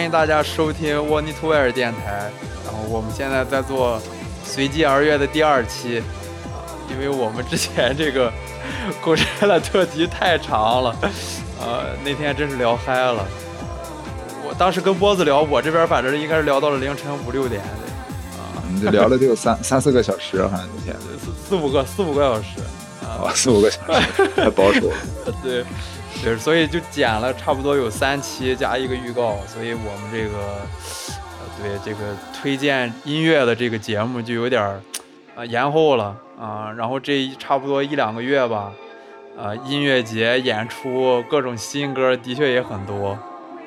欢迎大家收听沃尼图威尔电台。然后我们现在在做随机而乐的第二期啊，因为我们之前这个过山的特辑太长了，呃，那天真是聊嗨了。我当时跟波子聊，我这边反正应该是聊到了凌晨五六点的，啊，你 就聊了得有三三四个小时，好像那天四四五个四五个小时，啊，四五个小时，太保守了。对。对，所以就剪了差不多有三期加一个预告，所以我们这个，呃，对这个推荐音乐的这个节目就有点儿，啊，延后了啊。然后这差不多一两个月吧，啊，音乐节演出各种新歌的确也很多，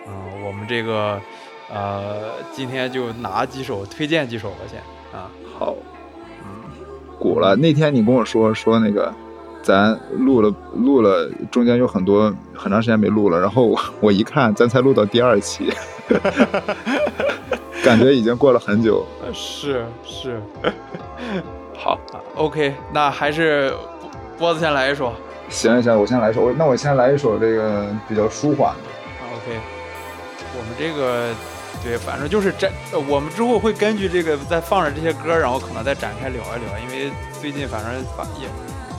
嗯，我们这个，呃，今天就拿几首推荐几首吧，先啊。好，嗯，鼓了。那天你跟我说说那个。咱录了录了，中间有很多很长时间没录了，然后我 我一看，咱才录到第二期 感觉已经过了很久。是是，好，OK，那还是波子先来一首。行行，我先来一首，我那我先来一首这个比较舒缓的。OK，我们这个对，反正就是展，我们之后会根据这个再放着这些歌，然后可能再展开聊一聊，因为最近反正发也。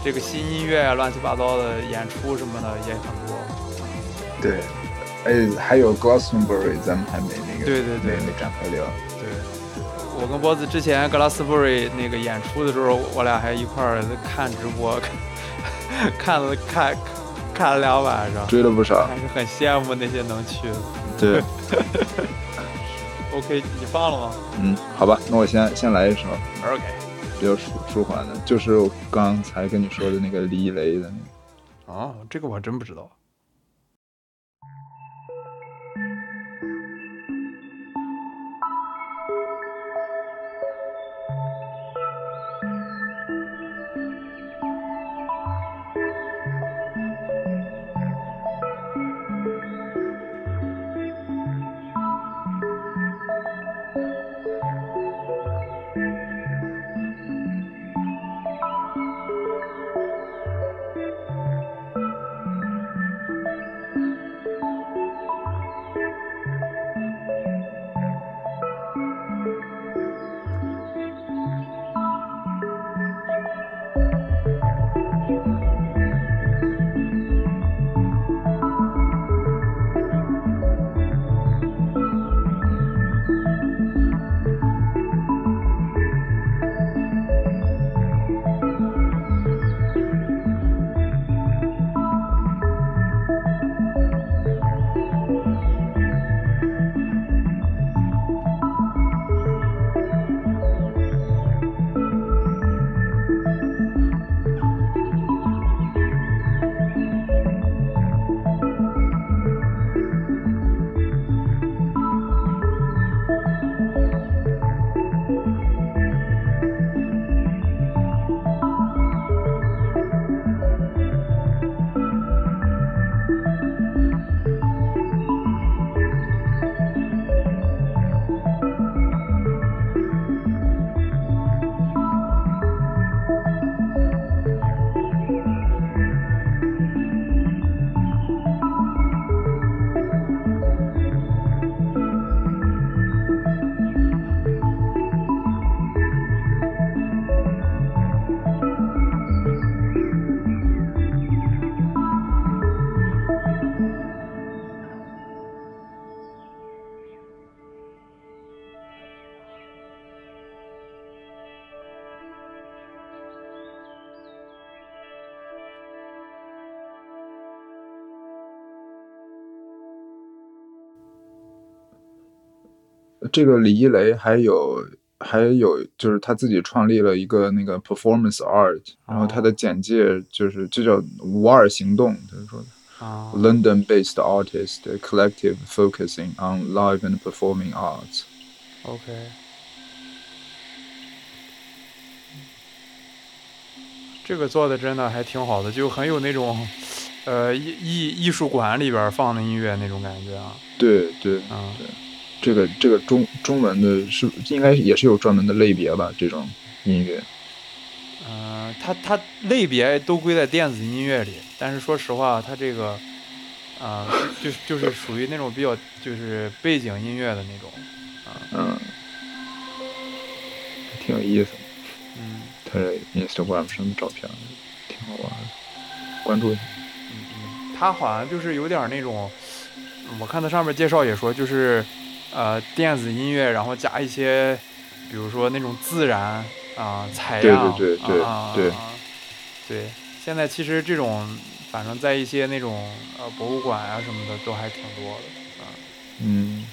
这个新音乐啊，乱七八糟的演出什么的也很多。对，哎，还有 Glastonbury，咱们还没那个，对对对，没展开聊。对，我跟波子之前 Glastonbury 那个演出的时候，我俩还一块儿看直播，看了看看了两晚上，追了不少，还是很羡慕那些能去的。对。OK，你放了吗？嗯，好吧，那我先先来一首。OK。比较舒舒缓的，就是我刚才跟你说的那个李雷的那个。啊，这个我还真不知道。这个李一雷还有还有就是他自己创立了一个那个 performance art，然后他的简介就是就叫五二行动，他说的，London-based artist collective focusing on live and performing arts。OK，这个做的真的还挺好的，就很有那种呃艺艺艺术馆里边放的音乐那种感觉啊。对对，嗯。这个这个中中文的是应该也是有专门的类别吧？这种音乐，嗯，它它类别都归在电子音乐里，但是说实话，它这个，啊，就是就是属于那种比较就是背景音乐的那种，啊，嗯，挺有意思。嗯，他这 Instagram 上的照片挺好玩的，关注一下。嗯嗯，他好像就是有点那种，我看他上面介绍也说就是，呃，电子音乐，然后加一些，比如说那种自然啊采样，对对对对对，对。现在其实这种。反正在一些那种呃博物馆啊什么的都还挺多的啊。嗯。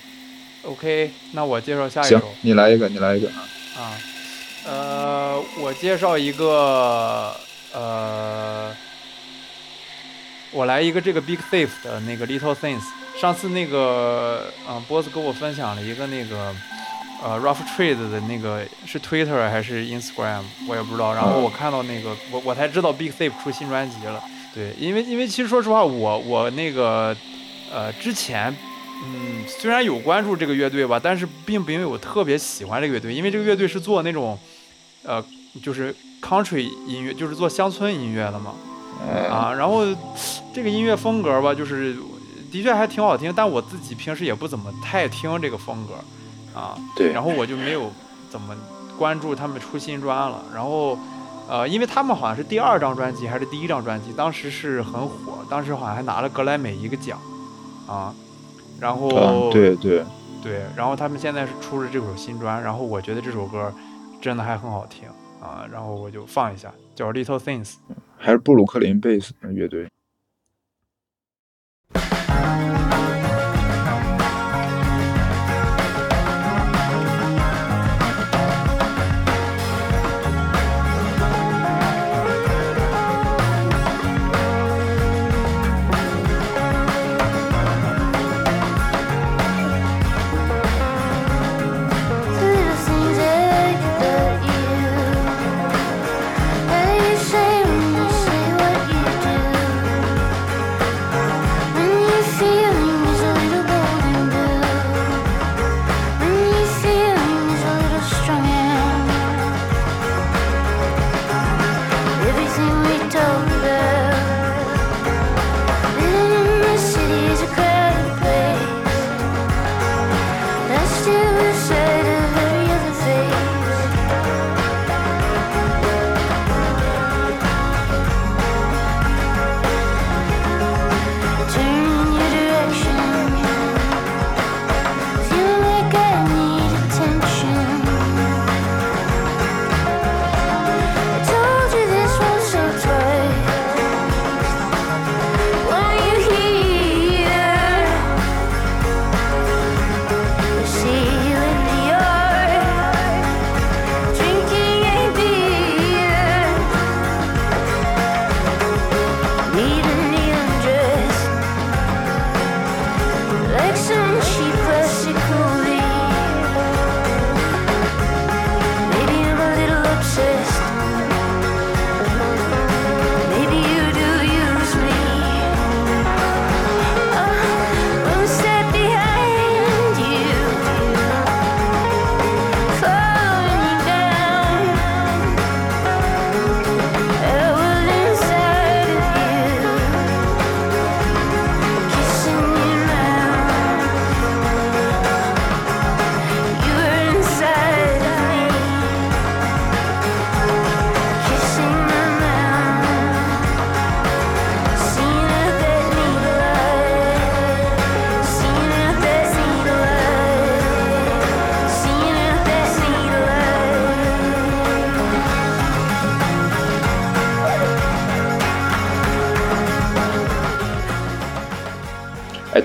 OK，那我介绍下一首。行，你来一个，你来一个啊。啊。呃，我介绍一个呃，我来一个这个 Big Thief 的那个 Little Things。上次那个嗯，波子跟我分享了一个那个呃 Rough Trade 的那个是 Twitter 还是 Instagram，我也不知道。然后我看到那个我我才知道 Big Thief 出新专辑了。对，因为因为其实说实话，我我那个，呃，之前，嗯，虽然有关注这个乐队吧，但是并不因为我特别喜欢这个乐队，因为这个乐队是做那种，呃，就是 country 音乐，就是做乡村音乐的嘛，啊，然后这个音乐风格吧，就是的确还挺好听，但我自己平时也不怎么太听这个风格，啊，对，然后我就没有怎么关注他们出新专了，然后。呃，因为他们好像是第二张专辑还是第一张专辑，当时是很火，当时好像还拿了格莱美一个奖，啊，然后对对对，然后他们现在是出了这首新专，然后我觉得这首歌真的还很好听啊，然后我就放一下，小 Little Things，还是布鲁克林贝斯乐队。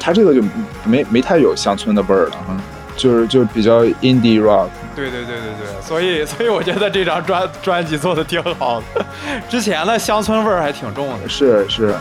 他这个就没没太有乡村的味儿了哈，就是就比较 indie rock。对对对对对，所以 所以我觉得这张专专辑做的挺好的，之前的乡村味儿还挺重的。是是。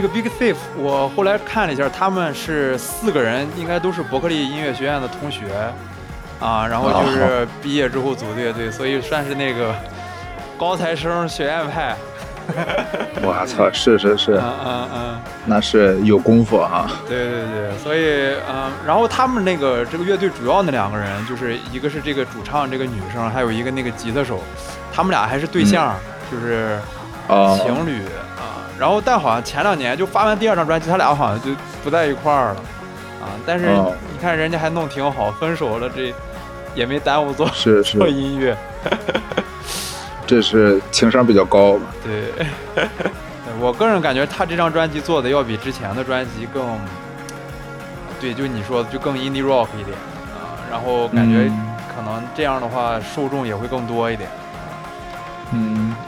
这个 Big Thief，我后来看了一下，他们是四个人，应该都是伯克利音乐学院的同学啊，然后就是毕业之后组乐队，所以算是那个高材生学院派。我操，是是是，嗯嗯嗯，那是有功夫哈。对对对，所以嗯，然后他们那个这个乐队主要那两个人，就是一个是这个主唱这个女生，还有一个那个吉他手，他们俩还是对象，就是情侣啊。然后但好像前两年就发完第二张专辑，他俩好像就不在一块儿了啊。但是你看人家还弄挺好，分手了这也没耽误做 做音乐。这是情商比较高吧？对，我个人感觉他这张专辑做的要比之前的专辑更，对，就你说的就更 indie rock 一点啊，然后感觉可能这样的话受众也会更多一点。嗯，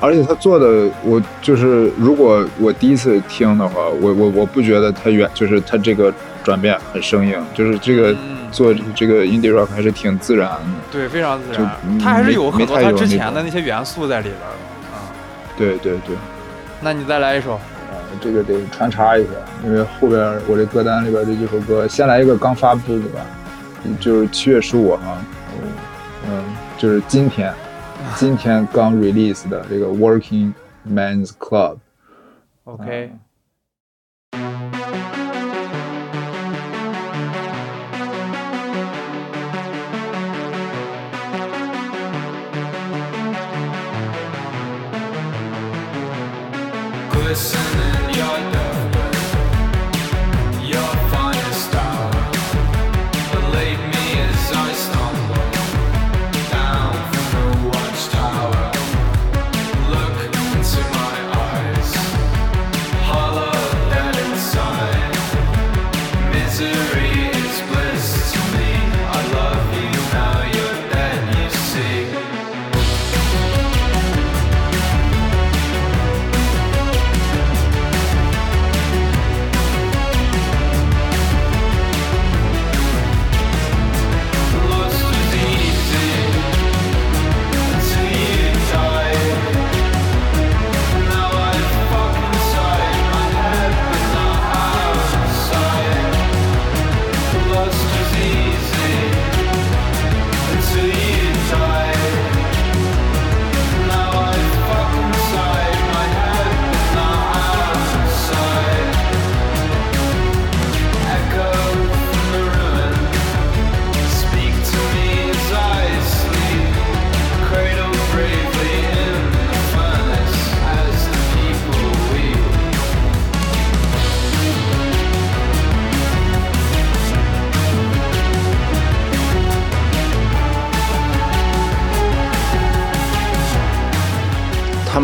而且他做的，我就是如果我第一次听的话，我我我不觉得他原就是他这个转变很生硬，就是这个。做这个 indie rock 还是挺自然的，对，非常自然。他还是有很多他之前的那些元素在里边的啊。对对对，那你再来一首，呃，这个得穿插一下，因为后边我这歌单里边这几首歌，先来一个刚发布的吧，就是七月十五号，嗯，就是今天，今天刚 release 的这个 Working Men's Club。OK。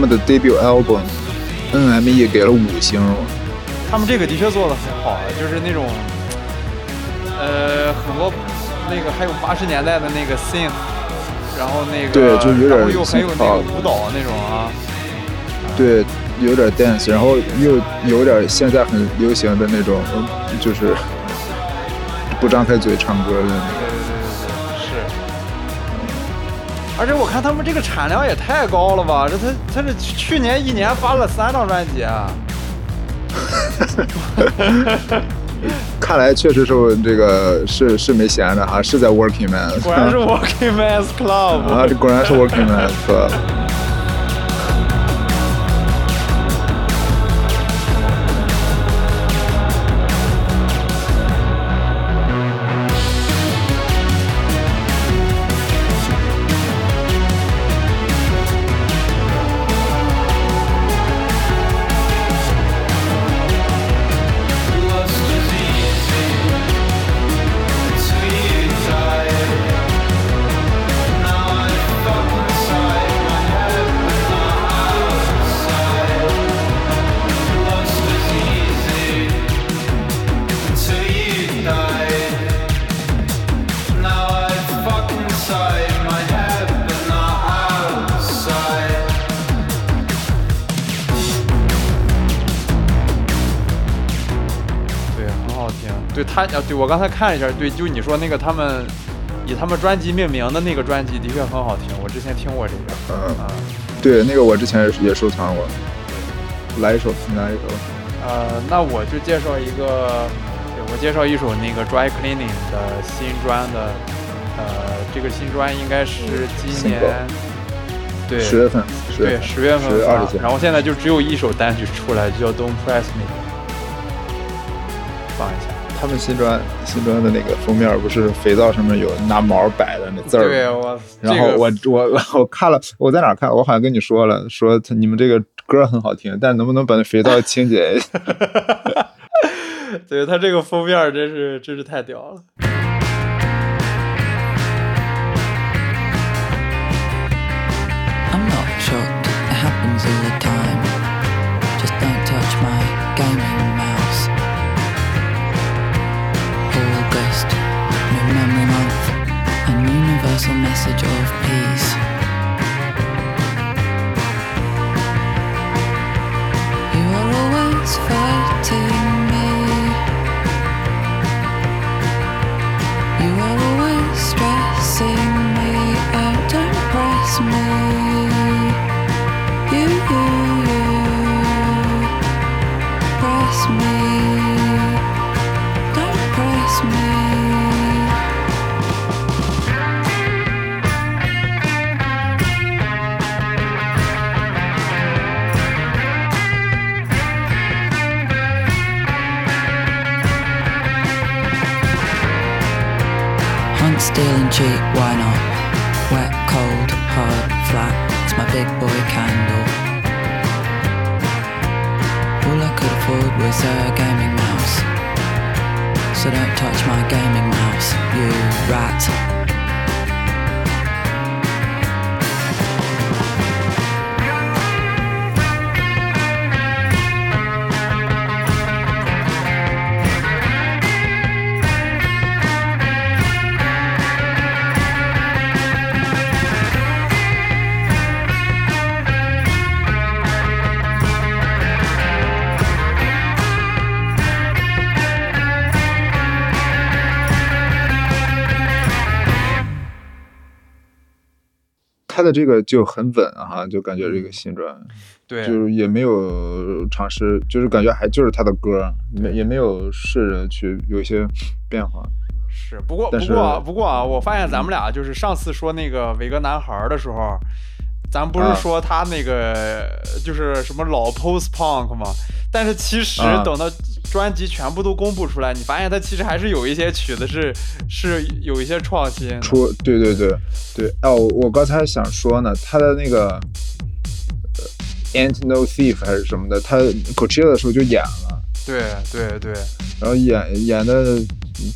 的 debut album，NME 给了五星。他们这个的确做的很好，就是那种，呃，很多那个还有八十年代的那个 synth，然后那个对，就有点又很有那个舞蹈那种啊。对，有点 dance，然后又有点现在很流行的那种，就是不张开嘴唱歌的。而且我看他们这个产量也太高了吧！这他他这去年一年发了三张专辑啊！看来确实是这个是是没闲着哈，是在 Working Man。果然是 Working Man's Club 啊！果然是 Working Man's Club。啊，对我刚才看了一下，对，就你说那个他们以他们专辑命名的那个专辑的确很好听，我之前听过这个。嗯啊，对，那个我之前也也收藏过。来一首，你来一首。啊，呃，那我就介绍一个，对我介绍一首那个 Dry Cleaning 的新专的，呃，这个新专应该是今年对十月份，对十月份发，然后现在就只有一首单曲出来，就叫 Don't Press Me，放一下。他们新专新专的那个封面不是肥皂上面有拿毛摆的那字儿吗？对，我然后我我 我看了，我在哪看？我好像跟你说了，说你们这个歌很好听，但能不能把那肥皂清洁一下？对他这个封面真是真是太屌了。Universal message of peace. You are always fighting want stealing cheap, why not? Wet, cold, hard, flat, it's my big boy candle. All I could afford was a gaming mouse. So don't touch my gaming mouse, you rat. 他的这个就很稳哈，就感觉这个新专，对，就是也没有尝试，就是感觉还就是他的歌，没也没有试着去有一些变化。是，不过不过不过啊，我发现咱们俩就是上次说那个伟哥男孩的时候，咱不是说他那个就是什么老 post punk 吗？但是其实等到。专辑全部都公布出来，你发现他其实还是有一些曲子是是有一些创新。出对对对对哦，我刚才想说呢，他的那个 Ain't No Thief 还是什么的，他 Coachella 的时候就演了。对对对，然后演演的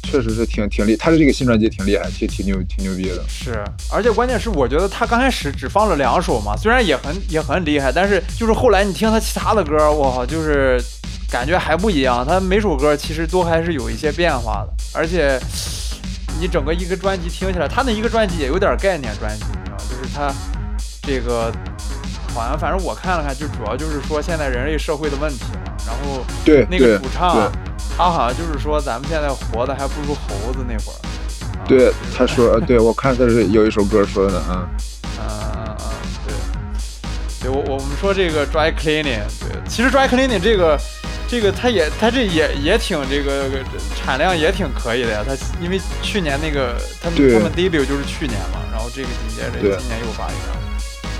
确实是挺挺厉，他的这个新专辑挺厉害，挺挺牛挺牛逼的。是，而且关键是我觉得他刚开始只放了两首嘛，虽然也很也很厉害，但是就是后来你听他其他的歌，我靠，就是。感觉还不一样，他每首歌其实都还是有一些变化的，而且你整个一个专辑听起来，他那一个专辑也有点概念专辑，你知道就是他这个好像反正我看了看，就主要就是说现在人类社会的问题嘛。然后对那个主唱，他好像就是说咱们现在活的还不如猴子那会儿。对，他说，对我看他是有一首歌说的，嗯嗯嗯嗯，对，对我我们说这个 dry cleaning，对，其实 dry cleaning 这个。这个他也他这也也挺这个产量也挺可以的呀，他因为去年那个他们他们 debut 就是去年嘛，然后这个紧接着今年又发一张，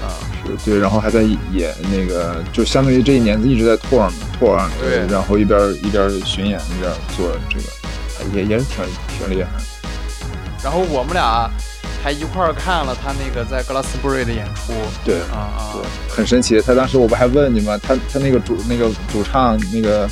啊是对，然后还在演那个，就相当于这一年一直在 tour 嘛 tour，对，然后一边一边巡演一边做这个，也也是挺挺厉害。然后我们俩。还一块儿看了他那个在格拉斯布瑞的演出，对啊啊，对，很神奇。他当时我不还问你吗？他他那个主那个主唱那个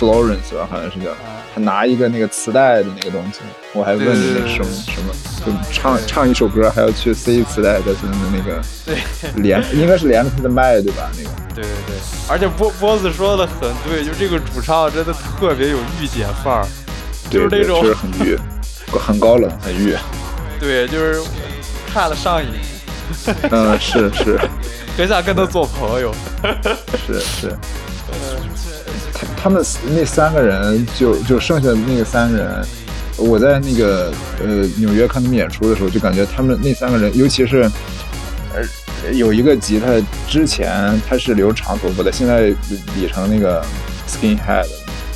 Florence 吧，好像是叫，他拿一个那个磁带的那个东西，我还问你那什么什么，就唱唱一首歌还要去塞磁带在他的那个，对，连 应该是连着他的麦对吧？那个，对对对，而且波波子说的很对，就这个主唱真的特别有御姐范儿，就是那种很御，很高冷，很御。对，就是看了上瘾。嗯，是是，很想跟他做朋友。是是。他他们那三个人，就就剩下的那个三个人，我在那个呃纽约看他们演出的时候，就感觉他们那三个人，尤其是呃有一个吉他，之前他是留长头发的，现在理成那个 skin head，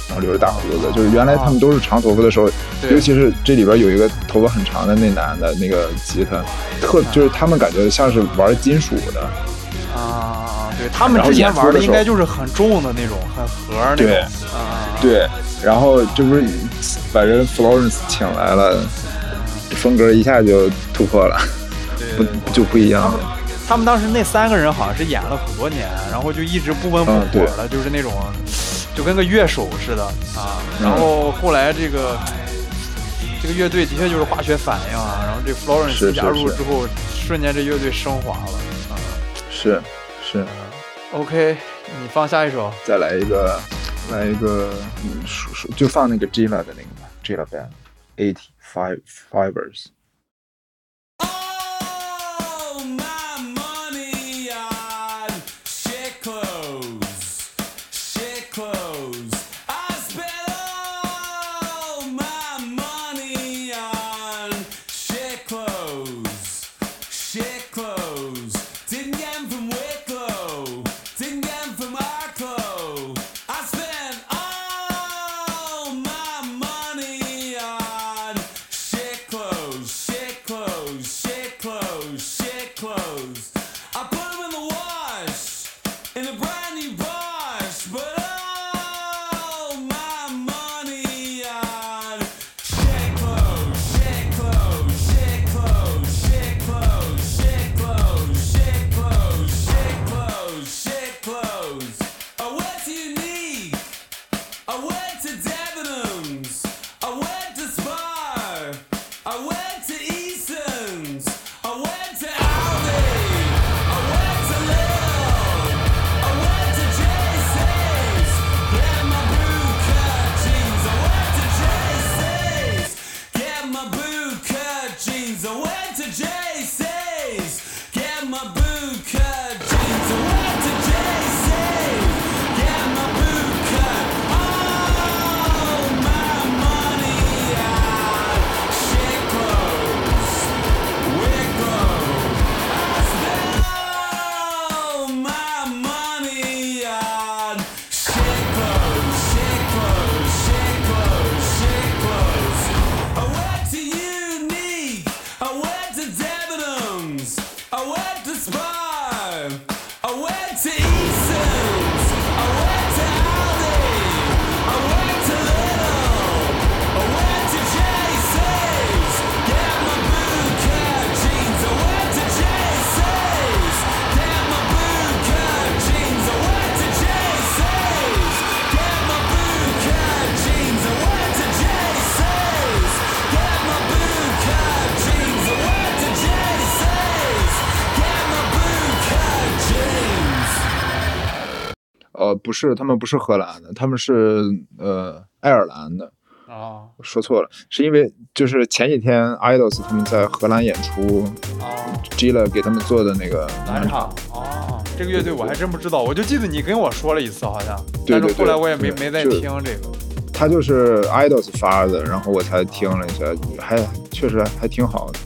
然后留着大胡子，就是原来他们都是长头发的时候，尤其是这里边有一个头发很长的那男的，那个吉他，特就是他们感觉像是玩金属的。啊，对他们之前玩的应该就是很重的那种，很核那种。啊，对，然后这不是把人 Florence 请来了，风格一下就突破了，不就不一样了。他们当时那三个人好像是演了很多年，然后就一直不温不火的，就是那种就跟个乐手似的啊。然后后来这个这个乐队的确就是化学反应啊，然后这 Florence 加入之后，瞬间这乐队升华了啊。是是，OK，你放下一首，再来一个，来一个，数数就放那个 Gila 的那个吧，Gila Band，Eighty Five Fivers。不是，他们不是荷兰的，他们是呃爱尔兰的。哦，说错了，是因为就是前几天 idols 他们在荷兰演出，哦，Gila 给他们做的那个暖场。哦，这个乐队我还真不知道，我就记得你跟我说了一次，好像。对对对。后来我也没没再听这个。他就是 idols 发的，然后我才听了一下，还确实还挺好的。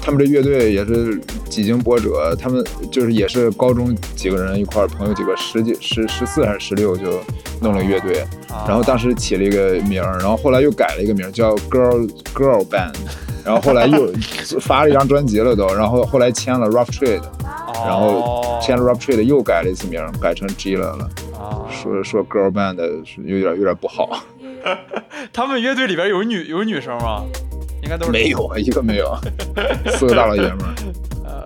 他们这乐队也是几经波折，他们就是也是高中几个人一块儿，朋友几个十几十十四还是十六就弄了乐队，然后当时起了一个名儿，然后后来又改了一个名儿叫 Girl Girl Band，然后后来又发了一张专辑了都，然后后来签了 Rough Trade，然后签了 Rough Trade 又改了一次名儿，改成 G 了了，说说 Girl Band 是有点有点不好。他们乐队里边有女有女生吗？应该都是没有啊，一个没有，四个大老爷们儿。呃，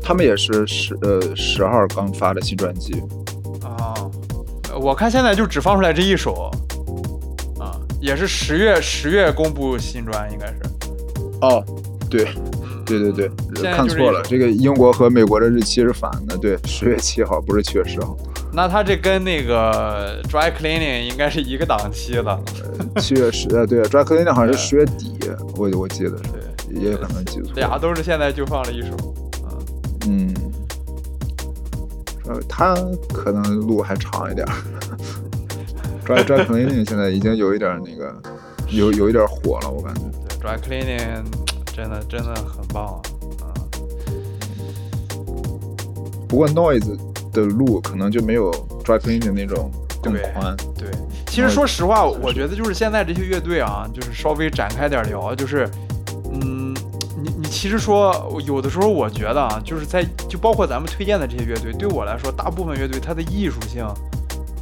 他们也是十呃十号刚发的新专辑。啊，我看现在就只放出来这一首。啊，也是十月十月公布新专，应该是。哦，对，对对对，看错了，这个英国和美国的日期是反的，对，十月七号不是七月十号。那他这跟那个 dry cleaning 应该是一个档期的，七月十呃对，dry cleaning 好像是十月底，我我记得是，也可能记错。俩都是现在就放了一首，嗯，呃，他可能路还长一点，dry dry cleaning 现在已经有一点那个，有有一点火了，我感觉。对，dry cleaning 真的真的很棒啊。不过 noise。的路可能就没有 dry cleaning 那种更宽。对，其实说实话，我觉得就是现在这些乐队啊，就是稍微展开点聊，就是，嗯，你你其实说有的时候，我觉得啊，就是在就包括咱们推荐的这些乐队，对我来说，大部分乐队它的艺术性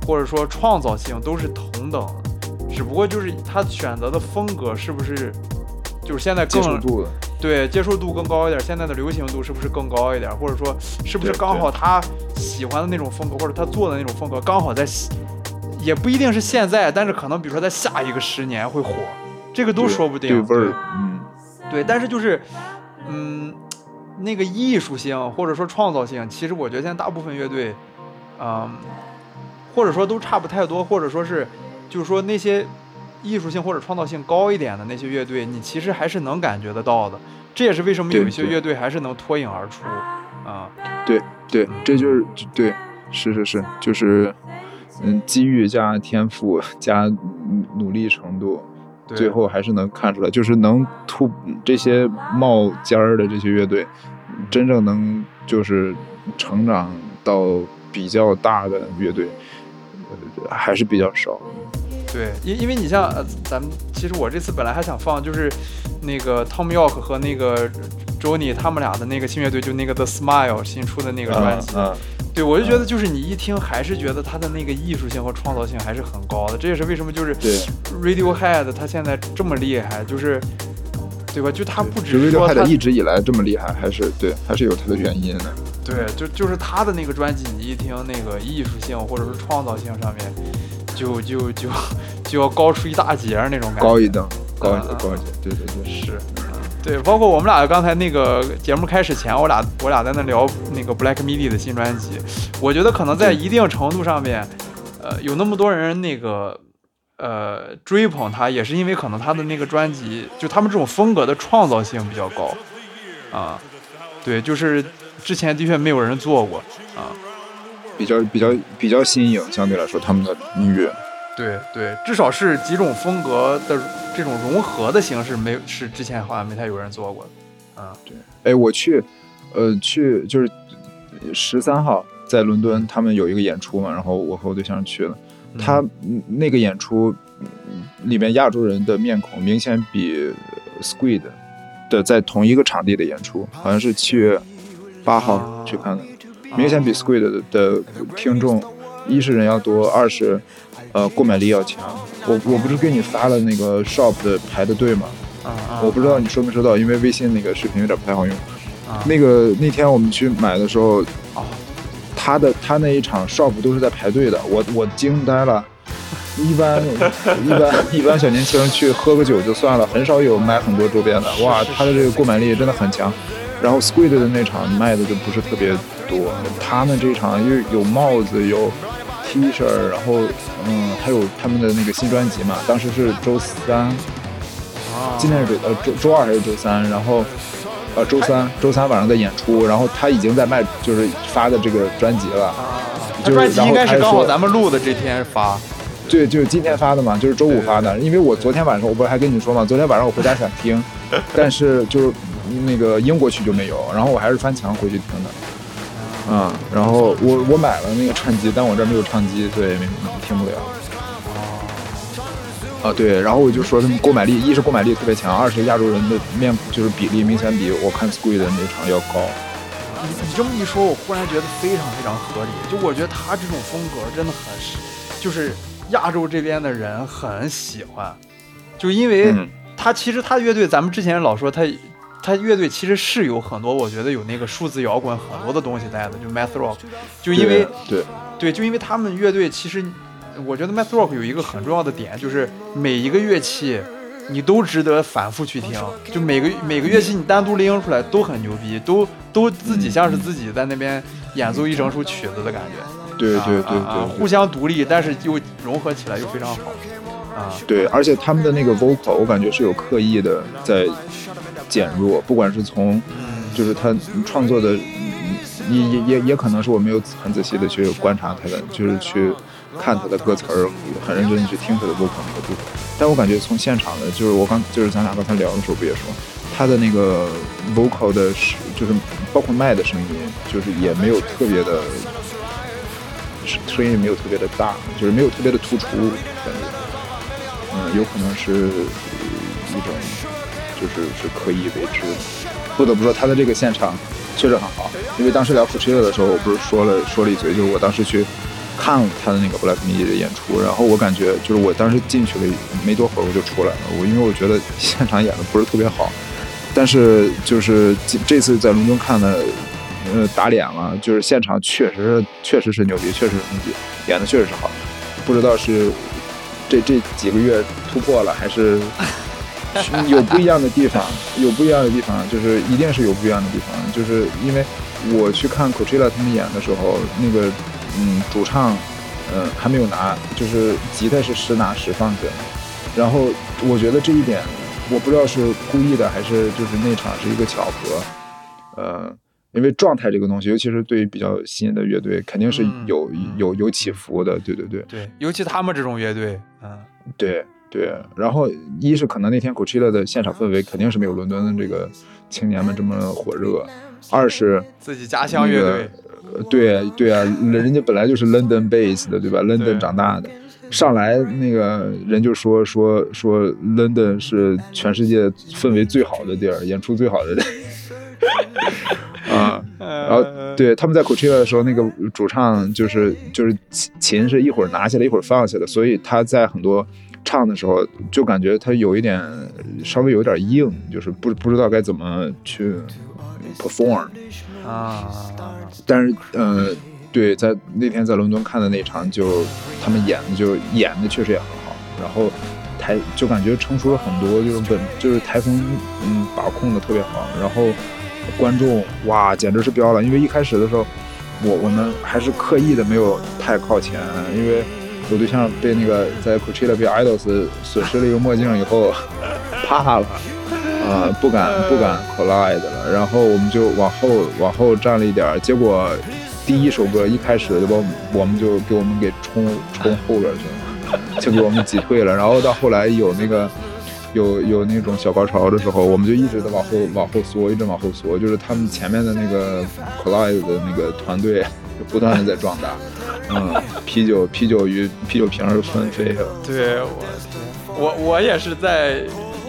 或者说创造性都是同等，只不过就是他选择的风格是不是就是现在更对接受度更高一点，现在的流行度是不是更高一点，或者说是不是刚好。他喜欢的那种风格，或者他做的那种风格刚好在，也不一定是现在，但是可能比如说在下一个十年会火，这个都说不定。对味儿，嗯，对，但是就是，嗯，那个艺术性或者说创造性，其实我觉得现在大部分乐队，嗯，或者说都差不太多，或者说是，就是说那些。艺术性或者创造性高一点的那些乐队，你其实还是能感觉得到的。这也是为什么有一些乐队还是能脱颖而出啊。对对，这就是对，是是是，就是嗯，机遇加天赋 加努力程度，最后还是能看出来，就是能突这些冒尖儿的这些乐队，真正能就是成长到比较大的乐队，还是比较少。对，因因为你像呃，咱们其实我这次本来还想放，就是那个 Tom York 和那个 Johnny 他们俩的那个新乐队，就那个 The Smile 新出的那个专辑。嗯。对，我就觉得就是你一听还是觉得他的那个艺术性和创造性还是很高的，这也是为什么就是 Radiohead 他现在这么厉害，就是对吧？就他不止说他一直以来这么厉害，还是对，还是有他的原因的。对，就就是他的那个专辑，你一听那个艺术性或者是创造性上面。就就就就要高出一大截那种感觉，高一等，高一等，高一等，对对对，是，对，包括我们俩刚才那个节目开始前，我俩我俩在那聊那个 Black Midi 的新专辑，我觉得可能在一定程度上面，呃，有那么多人那个呃追捧他，也是因为可能他的那个专辑，就他们这种风格的创造性比较高，啊，对，就是之前的确没有人做过，啊。比较比较比较新颖，相对来说，他们的音乐，对对，至少是几种风格的这种融合的形式，没是之前好像没太有人做过，啊，对，哎，我去，呃，去就是十三号在伦敦，他们有一个演出嘛，然后我和我对象去了，他那个演出里面亚洲人的面孔明显比 Squid 的在同一个场地的演出，好像是七月八号去看的。明显比 Squid 的的听众，一是人要多，二是，呃，购买力要强。我我不是给你发了那个 Shop 的排的队吗？我不知道你收没收到，因为微信那个视频有点不太好用。那个那天我们去买的时候，他的他那一场 Shop 都是在排队的，我我惊呆了。一般一般一般小年轻去喝个酒就算了，很少有买很多周边的。哇，他的这个购买力真的很强。然后 Squid 的那场卖的就不是特别多，他们这场又有帽子，有 T 恤，然后嗯，还有他们的那个新专辑嘛。当时是周三，今天是周呃周周二还是周三？然后呃周三周三晚上在演出，然后他已经在卖，就是发的这个专辑了。他专辑应该是刚好咱们录的这天发。对，就是今天发的嘛，就是周五发的。因为我昨天晚上我不是还跟你说嘛，昨天晚上我回家想听，但是就是。那个英国区就没有，然后我还是翻墙回去听的，啊，然后我我买了那个唱机，但我这没有唱机，对，没听不了。啊，对，然后我就说他们购买力，一是购买力特别强，二是亚洲人的面就是比例明显比我看 Squid 的那场要高。你你这么一说，我忽然觉得非常非常合理。就我觉得他这种风格真的很，就是亚洲这边的人很喜欢，就因为他其实他乐队，咱们之前老说他。他乐队其实是有很多，我觉得有那个数字摇滚很多的东西在的，就 Math Rock，就因为对对，就因为他们乐队其实，我觉得 Math Rock 有一个很重要的点，就是每一个乐器你都值得反复去听，就每个每个乐器你单独拎出来都很牛逼，都都自己像是自己在那边演奏一整首曲子的感觉，对对对对，互相独立，但是又融合起来又非常好，啊，对，而且他们的那个 vocal 我感觉是有刻意的在。减弱，不管是从，就是他创作的，也也也也可能是我没有很仔细的去观察他的，就是去看他的歌词儿，很认真的去听他的 vocal 那个部分。但我感觉从现场的，就是我刚就是咱俩刚才聊的时候不也说，他的那个 vocal 的，就是包括麦的声音，就是也没有特别的，声音没有特别的大，就是没有特别的突出，感觉，嗯，有可能是一种是是可以为之的。不得不说，他的这个现场确实很好，因为当时聊 c o 的时候，我不是说了说了一嘴，就是我当时去看了他的那个 Black Midi 的演出，然后我感觉就是我当时进去了没多会儿我就出来了，我因为我觉得现场演的不是特别好。但是就是这次在伦敦看的，呃，打脸了。就是现场确实确实是牛逼，确实是牛逼，演的确实是好。不知道是这这几个月突破了，还是 有不一样的地方，有不一样的地方，就是一定是有不一样的地方。就是因为我去看 Coachella 他们演的时候，那个嗯主唱嗯还没有拿，就是吉他是实拿实放的。然后我觉得这一点。我不知道是故意的还是就是那场是一个巧合，呃，因为状态这个东西，尤其是对于比较新的乐队，肯定是有有有起伏的，对对对。对，尤其他们这种乐队，嗯，对对。然后一是可能那天 Coachella 的现场氛围肯定是没有伦敦的这个青年们这么火热，二是自己家乡乐队，对对啊，人家本来就是 London base 的，对吧？London 长大的。上来那个人就说说说，London 是全世界氛围最好的地儿，演出最好的地儿 啊。然后对他们在 Coachella 的时候，那个主唱就是就是琴是一会儿拿下来一会儿放下的，所以他在很多唱的时候就感觉他有一点稍微有点硬，就是不不知道该怎么去 perform 啊。但是呃。对，在那天在伦敦看的那场，就他们演的就演的确实也很好，然后台就感觉成熟了很多，就是本就是台风嗯把控的特别好，然后观众哇简直是飙了，因为一开始的时候我我们还是刻意的没有太靠前，因为我对象被那个在 Coachella 被 Idols 损失了一个墨镜以后 怕了啊不敢不敢 collide 了，然后我们就往后往后站了一点，结果。第一首歌一开始就把我们就给我们给冲冲后边去了，就给我们挤退了。然后到后来有那个有有那种小高潮的时候，我们就一直在往后往后缩，一直往后缩。就是他们前面的那个 Collide 的那个团队就不断的在壮大，嗯，啤酒啤酒与啤酒瓶儿纷飞。对，我天，我我也是在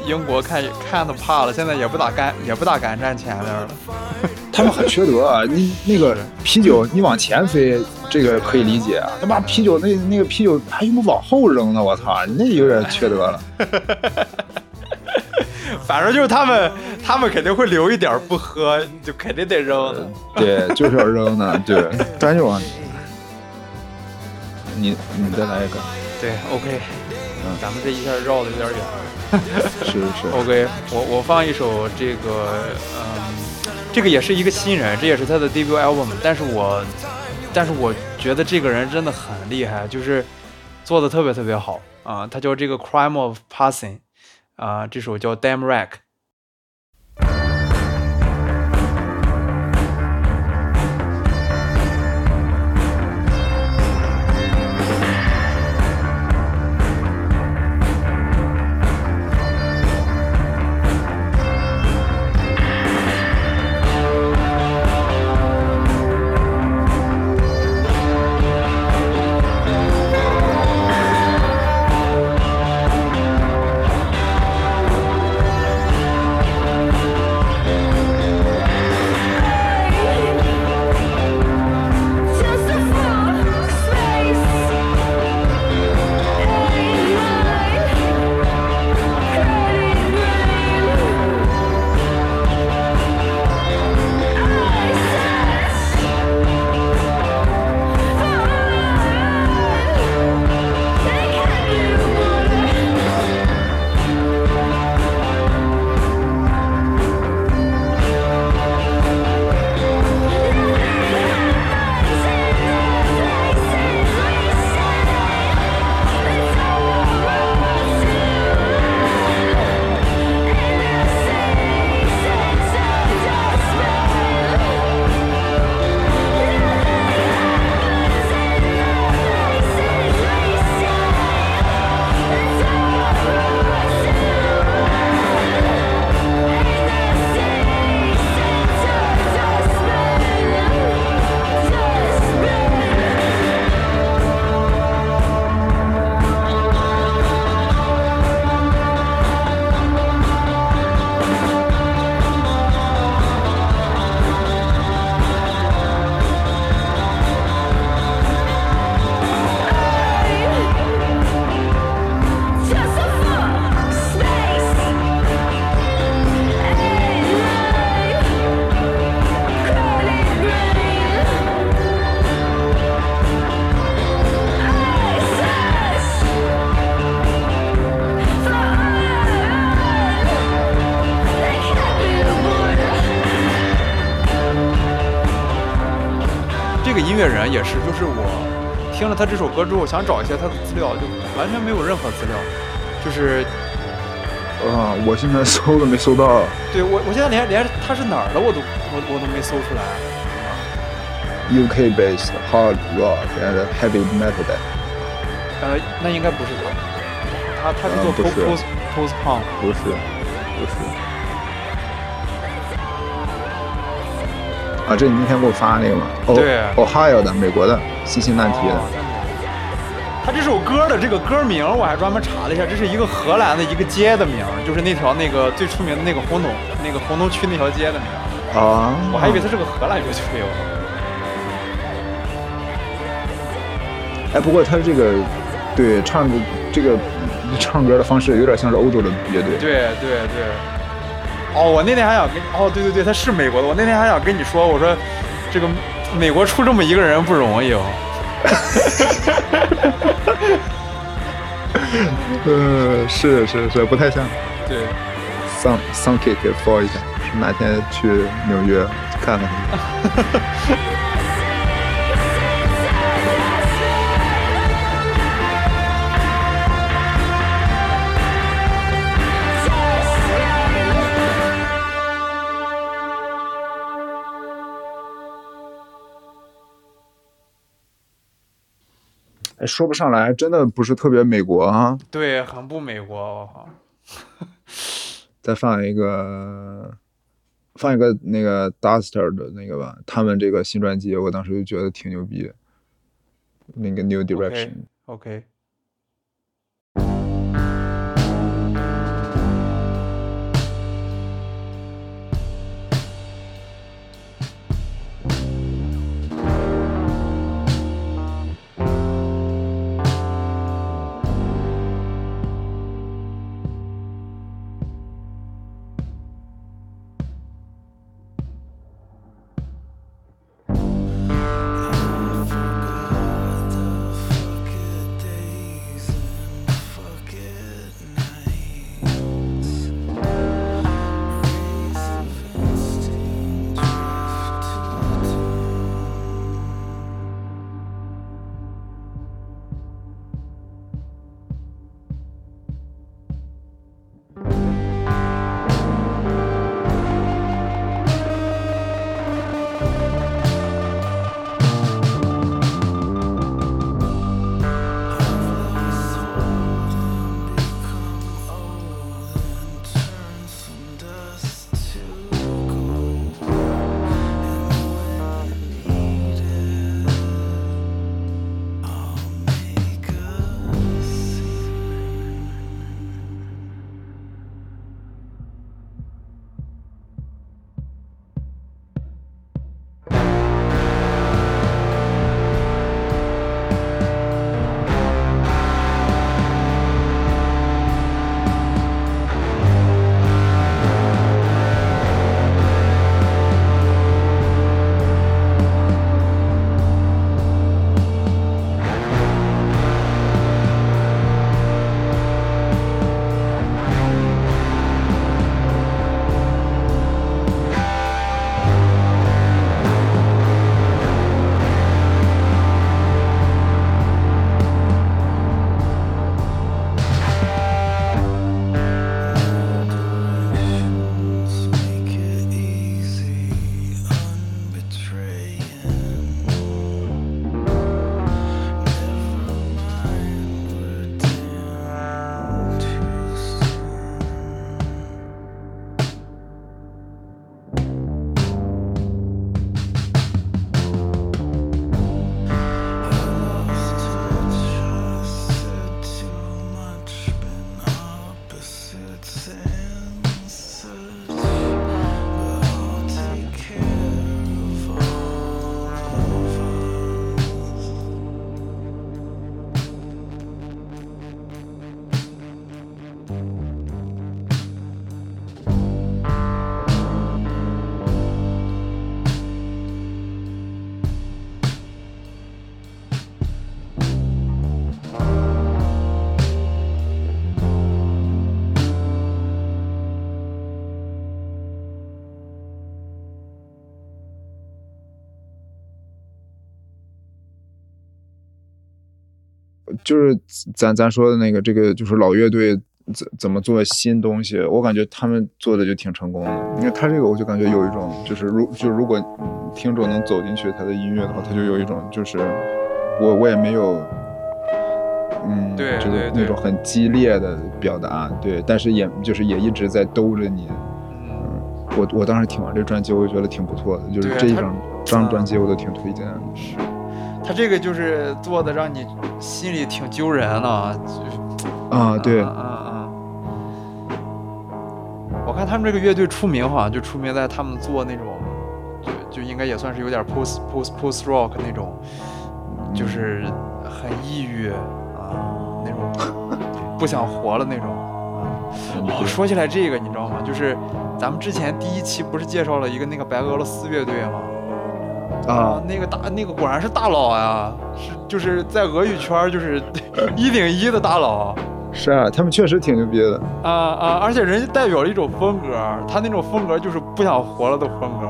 英国看看的怕了，现在也不咋敢也不大敢站前面了。他们很缺德啊！你那个啤酒，你往前飞，这个可以理解。他把啤酒那那个啤酒还用往后扔呢，我操，那有点缺德了。反正就是他们，他们肯定会留一点不喝，就肯定得扔。对，就是要扔的。对，咱就往你你再来一个。对，OK。嗯，咱们这一下绕的有点远。是是。OK，我我放一首这个，嗯。这个也是一个新人，这也是他的 debut album，但是我，但是我觉得这个人真的很厉害，就是做的特别特别好啊，他叫这个 Crime of Passing，啊，这首叫 Damn Wreck。他这首歌之后，想找一些他的资料，就完全没有任何资料，就是，啊，我现在搜都没搜到。对我，我现在连连他是哪儿的我都我我都没搜出来。UK based hard rock and heavy metal band。呃，那应该不是他，他他是做 post post punk，不是，不是。啊，这你那天给我发那个吗？对，Ohio 的，美国的，西辛那提的。他这首歌的这个歌名我还专门查了一下，这是一个荷兰的一个街的名，就是那条那个最出名的那个红东那个红东区那条街的名。啊，我还以为他是个荷兰乐队。哎，不过他这个，对，唱这个唱歌的方式有点像是欧洲的乐队。对对对。哦，我那天还想跟哦，对对对，他是美国的。我那天还想跟你说，我说这个美国出这么一个人不容易哦。嗯，是是是，不太像。对。Some kick 一下，哪天去纽约看看 说不上来，真的不是特别美国啊。对，很不美国，我靠。再放一个，放一个那个 Duster 的那个吧，他们这个新专辑，我当时就觉得挺牛逼。那个 New Direction。OK。就是咱咱说的那个这个就是老乐队怎怎么做新东西，我感觉他们做的就挺成功的。因为他这个我就感觉有一种就是如就如果听众能走进去他的音乐的话，他就有一种就是我我也没有。嗯，对，就是那种很激烈的表达，对，但是也就是也一直在兜着你。嗯，我我当时听完这专辑，我就觉得挺不错的，就是这一张张专辑我都挺推荐的。是，他这个就是做的让你心里挺揪人的，就啊，对，嗯嗯。我看他们这个乐队出名好像就出名在他们做那种，就就应该也算是有点 post post post rock 那种，就是很抑郁啊。那种不想活了那种啊！说起来这个，你知道吗？就是咱们之前第一期不是介绍了一个那个白俄罗斯乐队吗？啊，那个大那个果然是大佬呀，是就是在俄语圈就是 一顶一的大佬。是啊，他们确实挺牛逼的。啊啊！而且人家代表了一种风格，他那种风格就是不想活了的风格，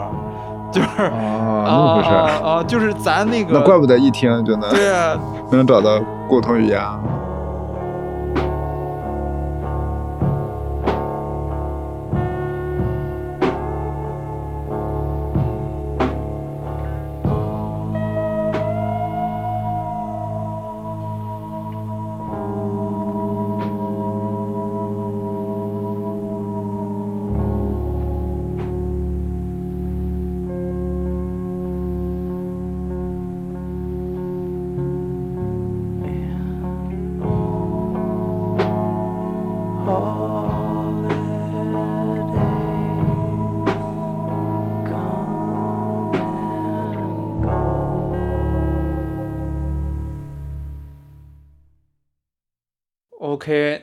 就是啊，那么回事啊，就是咱那个。那怪不得一听就能对 能找到共同语言。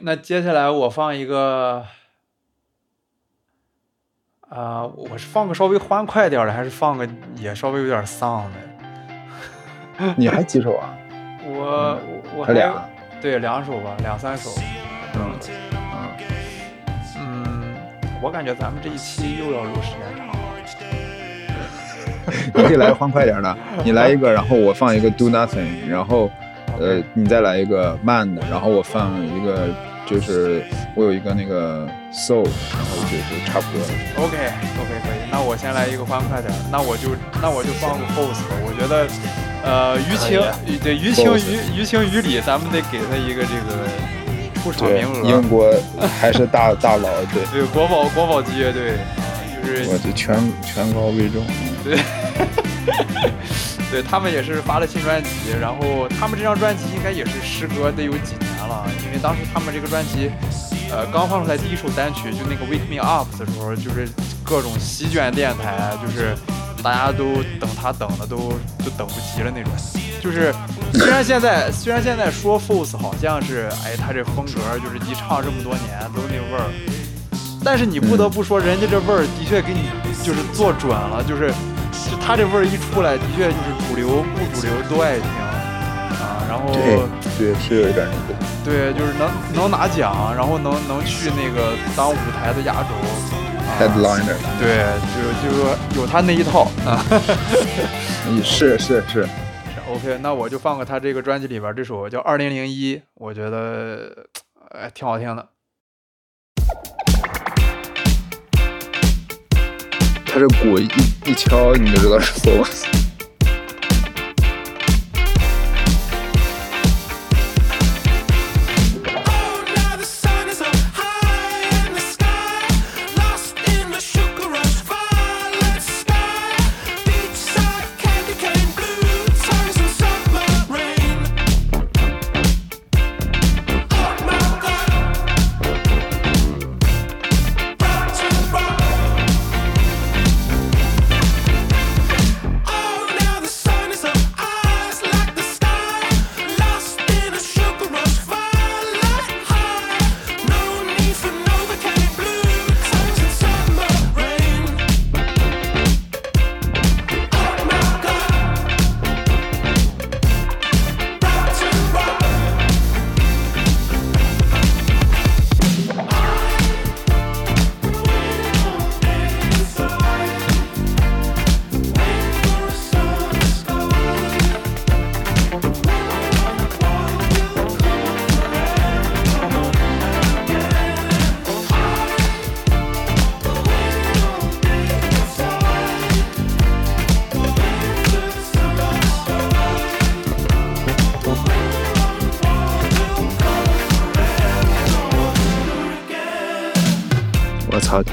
那接下来我放一个，啊，我是放个稍微欢快点的，还是放个也稍微有点丧的？你还几首啊？我我还俩，对，两首吧，两三首。嗯嗯嗯，我感觉咱们这一期又要录时间长了。你可以来欢快点的，你来一个，然后我放一个 Do Nothing，然后。呃，你再来一个慢的，然后我放一个，就是我有一个那个 soul，然后就就差不多了。OK，OK，可以。那我先来一个欢快点，那我就那我就放个 Pose 吧。我觉得，呃，于情对于情于于情于理，咱们得给他一个这个出场名额。英国还是大 大佬，对对，国宝国宝级乐队啊，就是我这全全高位重，对。对他们也是发了新专辑，然后他们这张专辑应该也是时隔得有几年了，因为当时他们这个专辑，呃，刚放出来第一首单曲就那个 Wake Me Up 的时候，就是各种席卷电台，就是大家都等他等的都都等不及了那种。就是虽然现在虽然现在说 f o l s 好像是，哎，他这风格就是一唱这么多年都那味儿，但是你不得不说，人家这味儿的确给你就是做准了，就是。就他这味儿一出来，的确就是主流不主流都爱听啊。然后对，是有一点那个。对，就是能能拿奖，然后能能去那个当舞台的压轴。Headliner。对，就就有他那一套啊。是 是是。OK，那我就放个他这个专辑里边这首叫《二零零一》，我觉得哎挺好听的。他这鼓一一敲，你就知道是。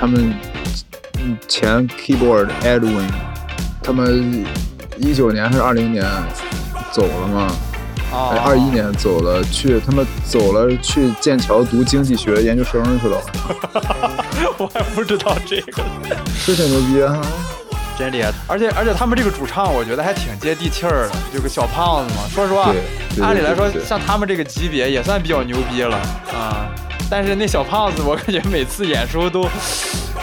他们前 keyboard Edwin，他们一九年还是二零年走了吗？啊，二一年走了，去他们走了，去剑桥读经济学研究生去了。我还不知道这个，是挺牛逼啊！真厉害，而且而且他们这个主唱，我觉得还挺接地气儿的，就个小胖子嘛。说实话，按理来说，像他们这个级别也算比较牛逼了啊。但是那小胖子，我感觉每次演出都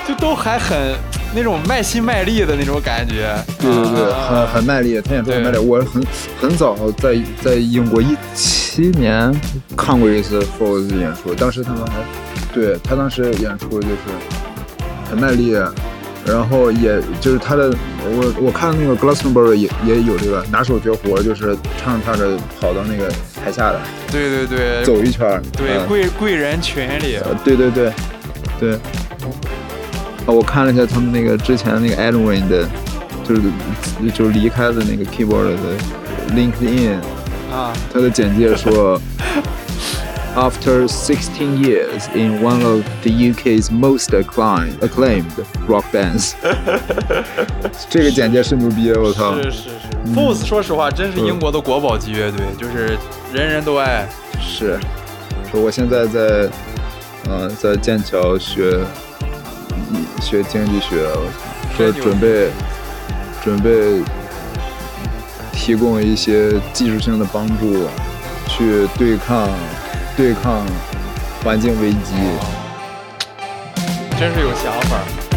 就都还很那种卖心卖力的那种感觉。对对对，很很卖力，他演出很卖力。我很很早在在英国一七年看过一次 Fours 演出，当时他们还对他当时演出就是很卖力。然后也就是他的，我我看那个 Glastonbury 也也有这个拿手绝活，就是唱着唱着跑到那个台下来，对对对，走一圈，对贵贵人群里，对对对对。啊，我看了一下他们那个之前那个 Edwin 的，就是就是离开的那个 keyboard 的 LinkedIn 啊，他的简介说。After 16 years in one of the UK's most acclaimed acclaimed rock bands，这个简介是牛逼，我操！是是是，Foos 说实话真是英国的国宝级乐队，就是人人都爱。是，说我现在在，嗯，在剑桥学学经济学，说准备准备提供一些技术性的帮助，去对抗。对抗环境危机，真是有想法。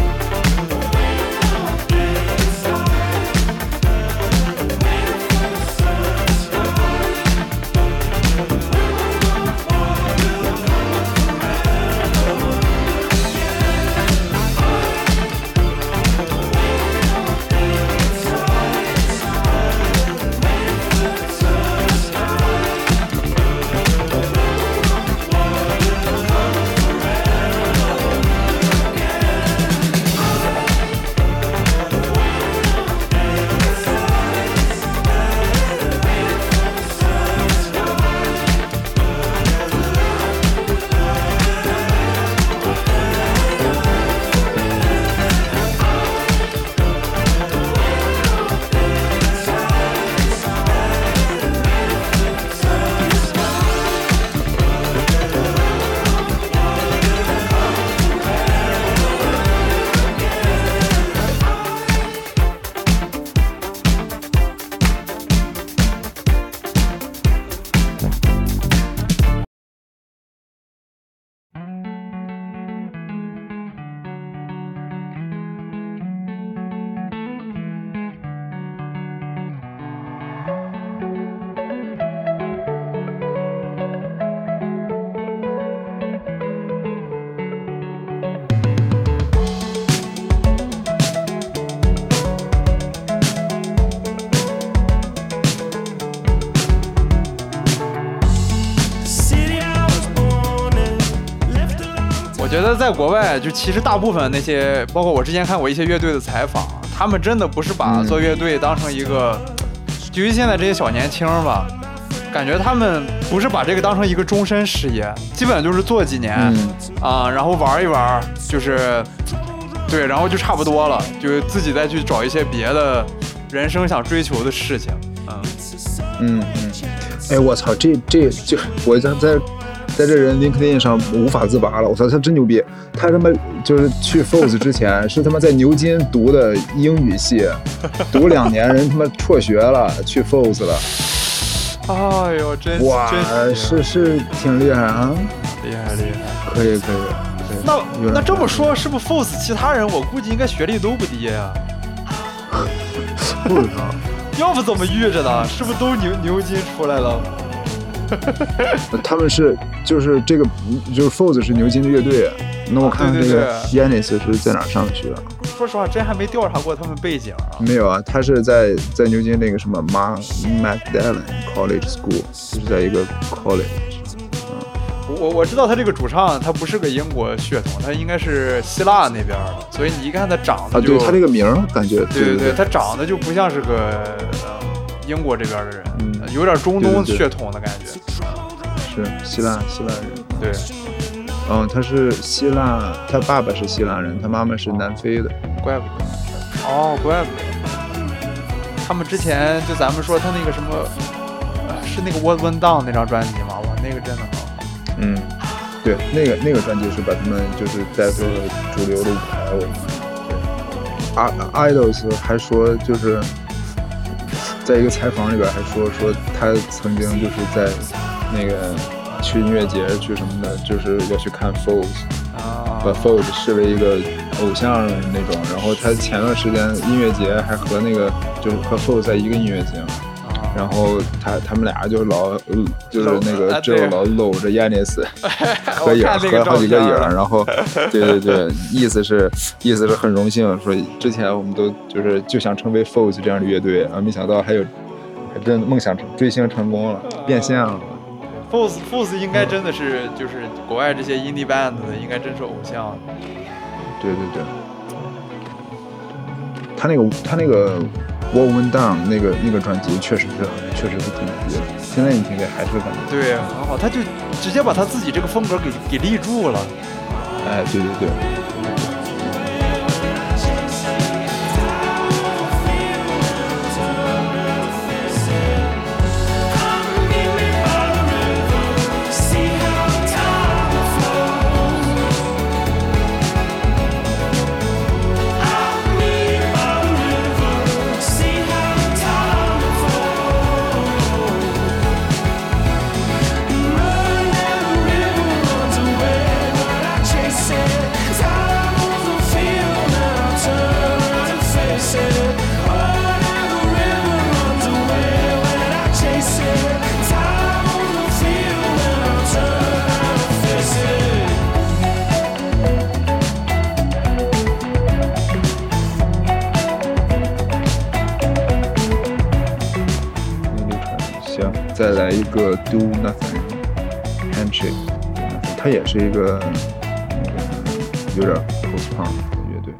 在国外，就其实大部分那些，包括我之前看过一些乐队的采访，他们真的不是把做乐队当成一个，就于现在这些小年轻吧，感觉他们不是把这个当成一个终身事业，基本就是做几年啊，然后玩一玩，就是，对，然后就差不多了，就自己再去找一些别的人生想追求的事情，嗯。嗯嗯，哎，我操，这这就我在在。在这人 LinkedIn 上无法自拔了，我操，他真牛逼！他他妈就是去 Fox 之前是他妈在牛津读的英语系，读两年人他妈辍学了，去 Fox 了。哎呦，真哇，是是挺厉害啊！厉害厉害，可以可以。那那这么说，是不是 Fox 其他人我估计应该学历都不低呀？不知道，要不怎么遇着呢？是不是都牛牛津出来了？他们是就是这个就是 Foz 是牛津的乐队，那我看看这个 Yanis 是在哪上的学？说实话，真还没调查过他们背景啊。没有啊，他是在在牛津那个什么 Mar Magdalen College School，就是在一个 college。嗯，我我知道他这个主唱他不是个英国血统，他应该是希腊那边的，所以你一看他长得就啊，对他这个名儿感觉对对对，他长得就不像是个英国这边的人，有点中东血统的感觉。是希腊希腊人，对，嗯，他是希腊，他爸爸是希腊人，他妈妈是南非的。怪不得。哦，怪不得。他们之前就咱们说他那个什么，是那个《What Went Down》那张专辑吗？哇，那个真的很好。嗯，对，那个那个专辑是把他们就是带回了主流的舞台。我对，idols 还说就是在一个采访里边还说说他曾经就是在那个去音乐节去什么的，就是要去看 Foles，把 Foles 视为一个偶像那种。然后他前段时间音乐节还和那个就是和 Foles 在一个音乐节嘛。然后他他们俩就老，就是那个只有老搂着亚尼斯 合影，合好几个影。然后，对对对，意思是意思是很荣幸，说之前我们都就是就想成为 Foles 这样的乐队，啊，没想到还有还真梦想成追星成功了，变现了。Foles Foles 应该真的是就是国外这些 indie band 的，应该真是偶像。对对对，他那个他那个。《What Went Down》那个那个专辑确实是确实是挺牛逼的，现在你听这还是感觉对很好，他就直接把他自己这个风格给给立住了。哎，对对对。是一个有点 post punk 的乐队。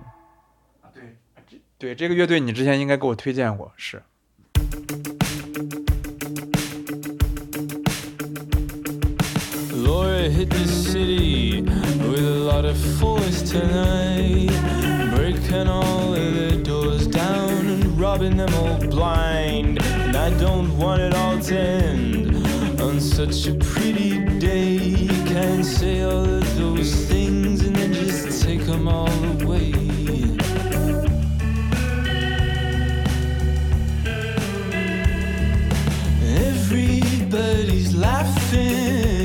啊，对，对这个乐队你之前应该给我推荐过，是。Laura hit the city with a lot of force tonight, breaking all of the doors down and robbing them all blind. And I don't want it all to end on such a pretty day. You Can't say all of those things and then just take them all away. Everybody's laughing,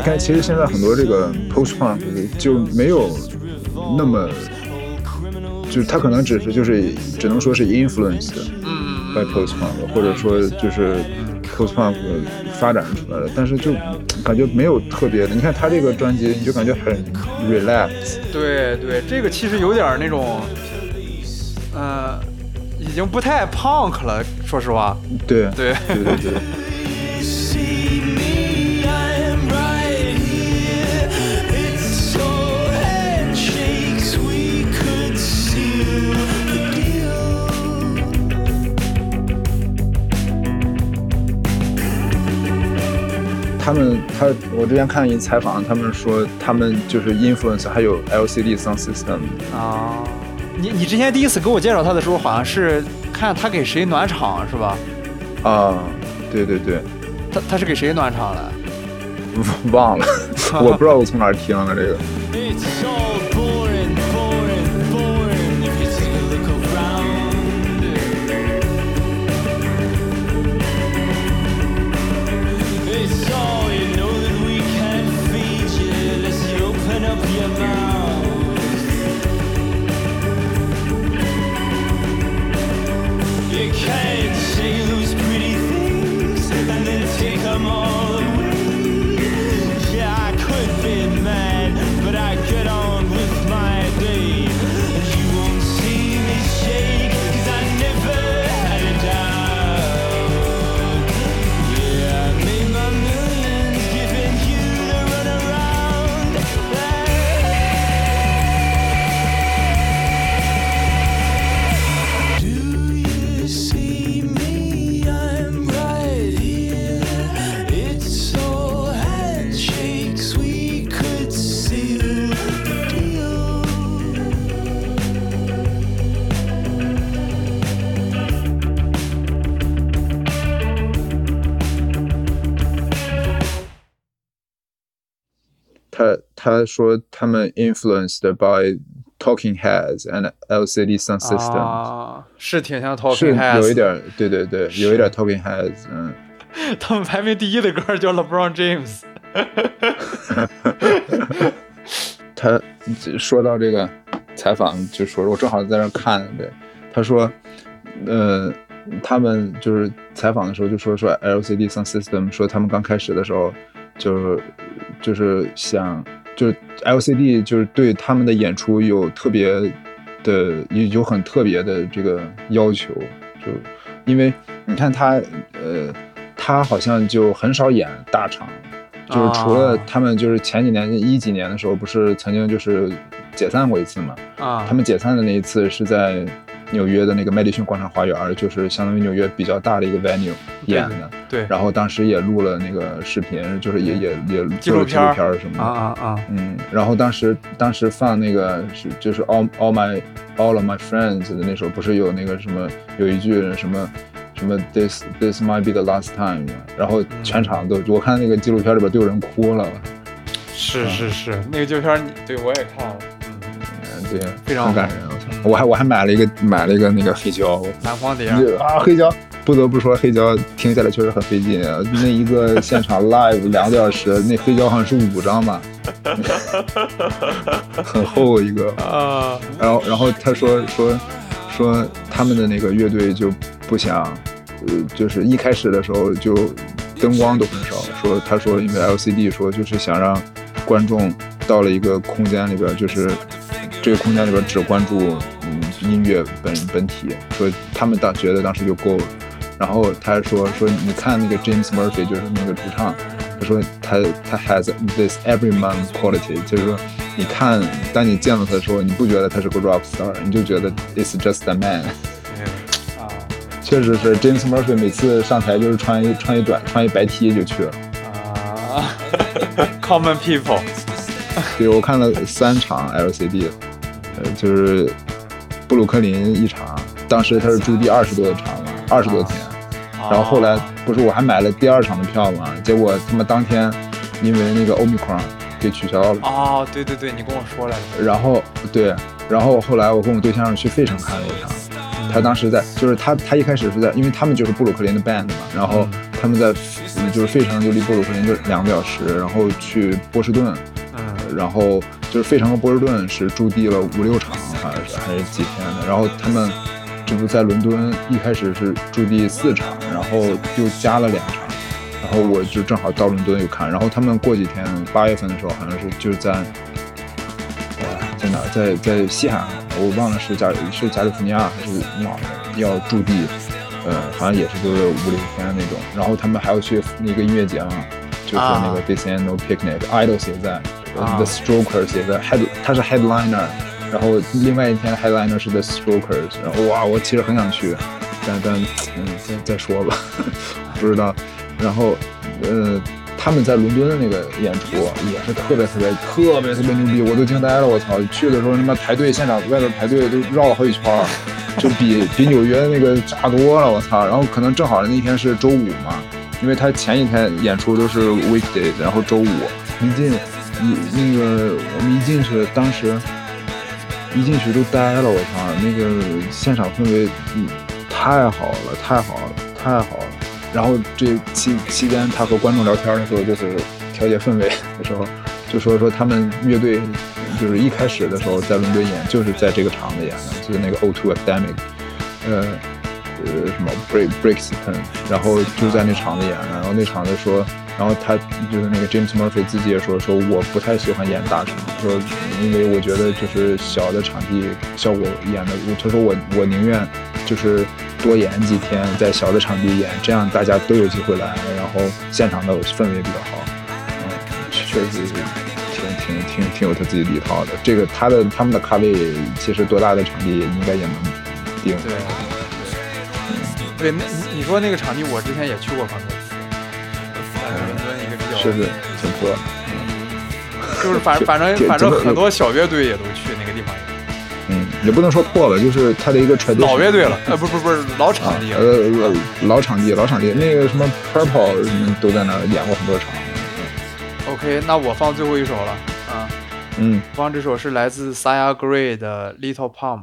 你看，其实现在很多这个 post punk 就没有那么，就是它可能只是就是只能说是 influenced by post punk，或者说就是 post punk 发展出来的，但是就感觉没有特别的。你看他这个专辑，你就感觉很 relax。对对，这个其实有点那种，呃，已经不太 punk 了，说实话。对对对对对。他我之前看一采访，他们说他们就是 influence 还有 LCD Sound System。啊，你你之前第一次给我介绍他的时候，好像是看他给谁暖场是吧？啊，对对对，他他是给谁暖场了？忘了，我不知道我从哪儿听的这个。他说他们 influenced by Talking Heads and LCD Sound System，、啊，是挺像 Talking Heads，有一点，对对对，有一点 Talking Heads，嗯。他们排名第一的歌叫 LeBron James。他说到这个采访，就说我正好在那看，对，他说，呃，他们就是采访的时候就说说 LCD Sound System，说他们刚开始的时候，就是就是想，就是 LCD 就是对他们的演出有特别的有有很特别的这个要求，就因为你看他，呃，他好像就很少演大场。就是除了他们，就是前几年一几年的时候，不是曾经就是解散过一次嘛？啊，他们解散的那一次是在纽约的那个麦迪逊广场花园，就是相当于纽约比较大的一个 venue 演的。对。然后当时也录了那个视频，就是也也也纪录片什么的。啊啊啊！嗯，然后当时当时放那个是就是 all all my all of my friends 的那首，不是有那个什么有一句什么？什么 this this might be the last time，然后全场都，我看那个纪录片里边都有人哭了。是是是，那个纪录片，对我也看了。嗯，对，非常感人。我还我还买了一个买了一个那个黑胶。蓝光碟啊，黑胶，不得不说黑胶听下来确实很费劲。那一个现场 live 两个多小时，那黑胶好像是五张吧，很厚一个啊。然后然后他说说说他们的那个乐队就。不想，呃，就是一开始的时候就灯光都很少。说他说，因为 LCD 说就是想让观众到了一个空间里边，就是这个空间里边只关注嗯音乐本本体。说他们当觉得当时就够了。然后他还说说你看那个 James Murphy 就是那个主唱，他说他他 has this everyman quality，就是说你看当你见到他的时候，你不觉得他是个 rock star，你就觉得 it's just a man。确实是，James Murphy 每次上台就是穿一穿一短穿一白 T 就去了。啊，Common people。对，我看了三场 LCD，呃，就是布鲁克林一场，当时他是住第二十多的场嘛，二十多天。然后后来不是我还买了第二场的票嘛，结果他们当天因为那个 Omicron 给取消了。哦，对对对，你跟我说来着。然后对，然后后来我跟我对象去费城看了一场。他当时在，就是他，他一开始是在，因为他们就是布鲁克林的 band 嘛，然后他们在，就是费城就离布鲁克林就两个小时，然后去波士顿，嗯，然后就是费城和波士顿是驻地了五六场，好像是还是几天的，然后他们这不在伦敦一开始是驻地四场，然后又加了两场，然后我就正好到伦敦又看，然后他们过几天八月份的时候好像是就是在。在哪？在在西海岸，我忘了是加是加利福尼亚还是哪儿要驻地，呃，好像也是就是五六天那种。然后他们还要去那个音乐节嘛，就是那个 No Picnic，Idols 也在，The Strokers 也在，head 他是 headliner，然后另外一天 headliner 是 The Strokers，然后哇，我其实很想去，但但嗯再再说吧，不知道。然后呃。他们在伦敦的那个演出也是特别特别特别特别牛逼，我都惊呆了！我操，去的时候他妈排队，现场外边排队都绕了好几圈，就比比纽约那个炸多了！我操，然后可能正好那天是周五嘛，因为他前一天演出都是 weekdays，然后周五一进一那个我们一进去，当时一进去都呆了！我操，那个现场氛围嗯太好了，太好了，太好了！然后这期期间，他和观众聊天的时候，就是调节氛围的时候，就说说他们乐队就是一开始的时候在伦敦演，就是在这个场子演的，就是那个 O2 Academic，呃呃什么 Break Brixton，然后就在那场子演的。然后那场子说，然后他就是那个 James Murphy 自己也说，说我不太喜欢演大场，说因为我觉得就是小的场地效果演的，他说我我宁愿就是。多演几天，在小的场地演，这样大家都有机会来，然后现场的氛围比较好。嗯，确实是挺挺挺挺有他自己的一套的。这个他的他们的咖位，其实多大的场地应该也能定。对，对，那你说那个场地，我之前也去过是是挺破。就是反反正反正很多小乐队也都去那个地方演。嗯，也不能说破了，就是它的一个 tradition。老乐队了，呃，不不不是老场地，呃，老场地，老场地，那个什么 Purple 什么都在那演过很多场。OK，那我放最后一首了，啊。嗯，放这首是来自 Sia Gray 的 Little Pump。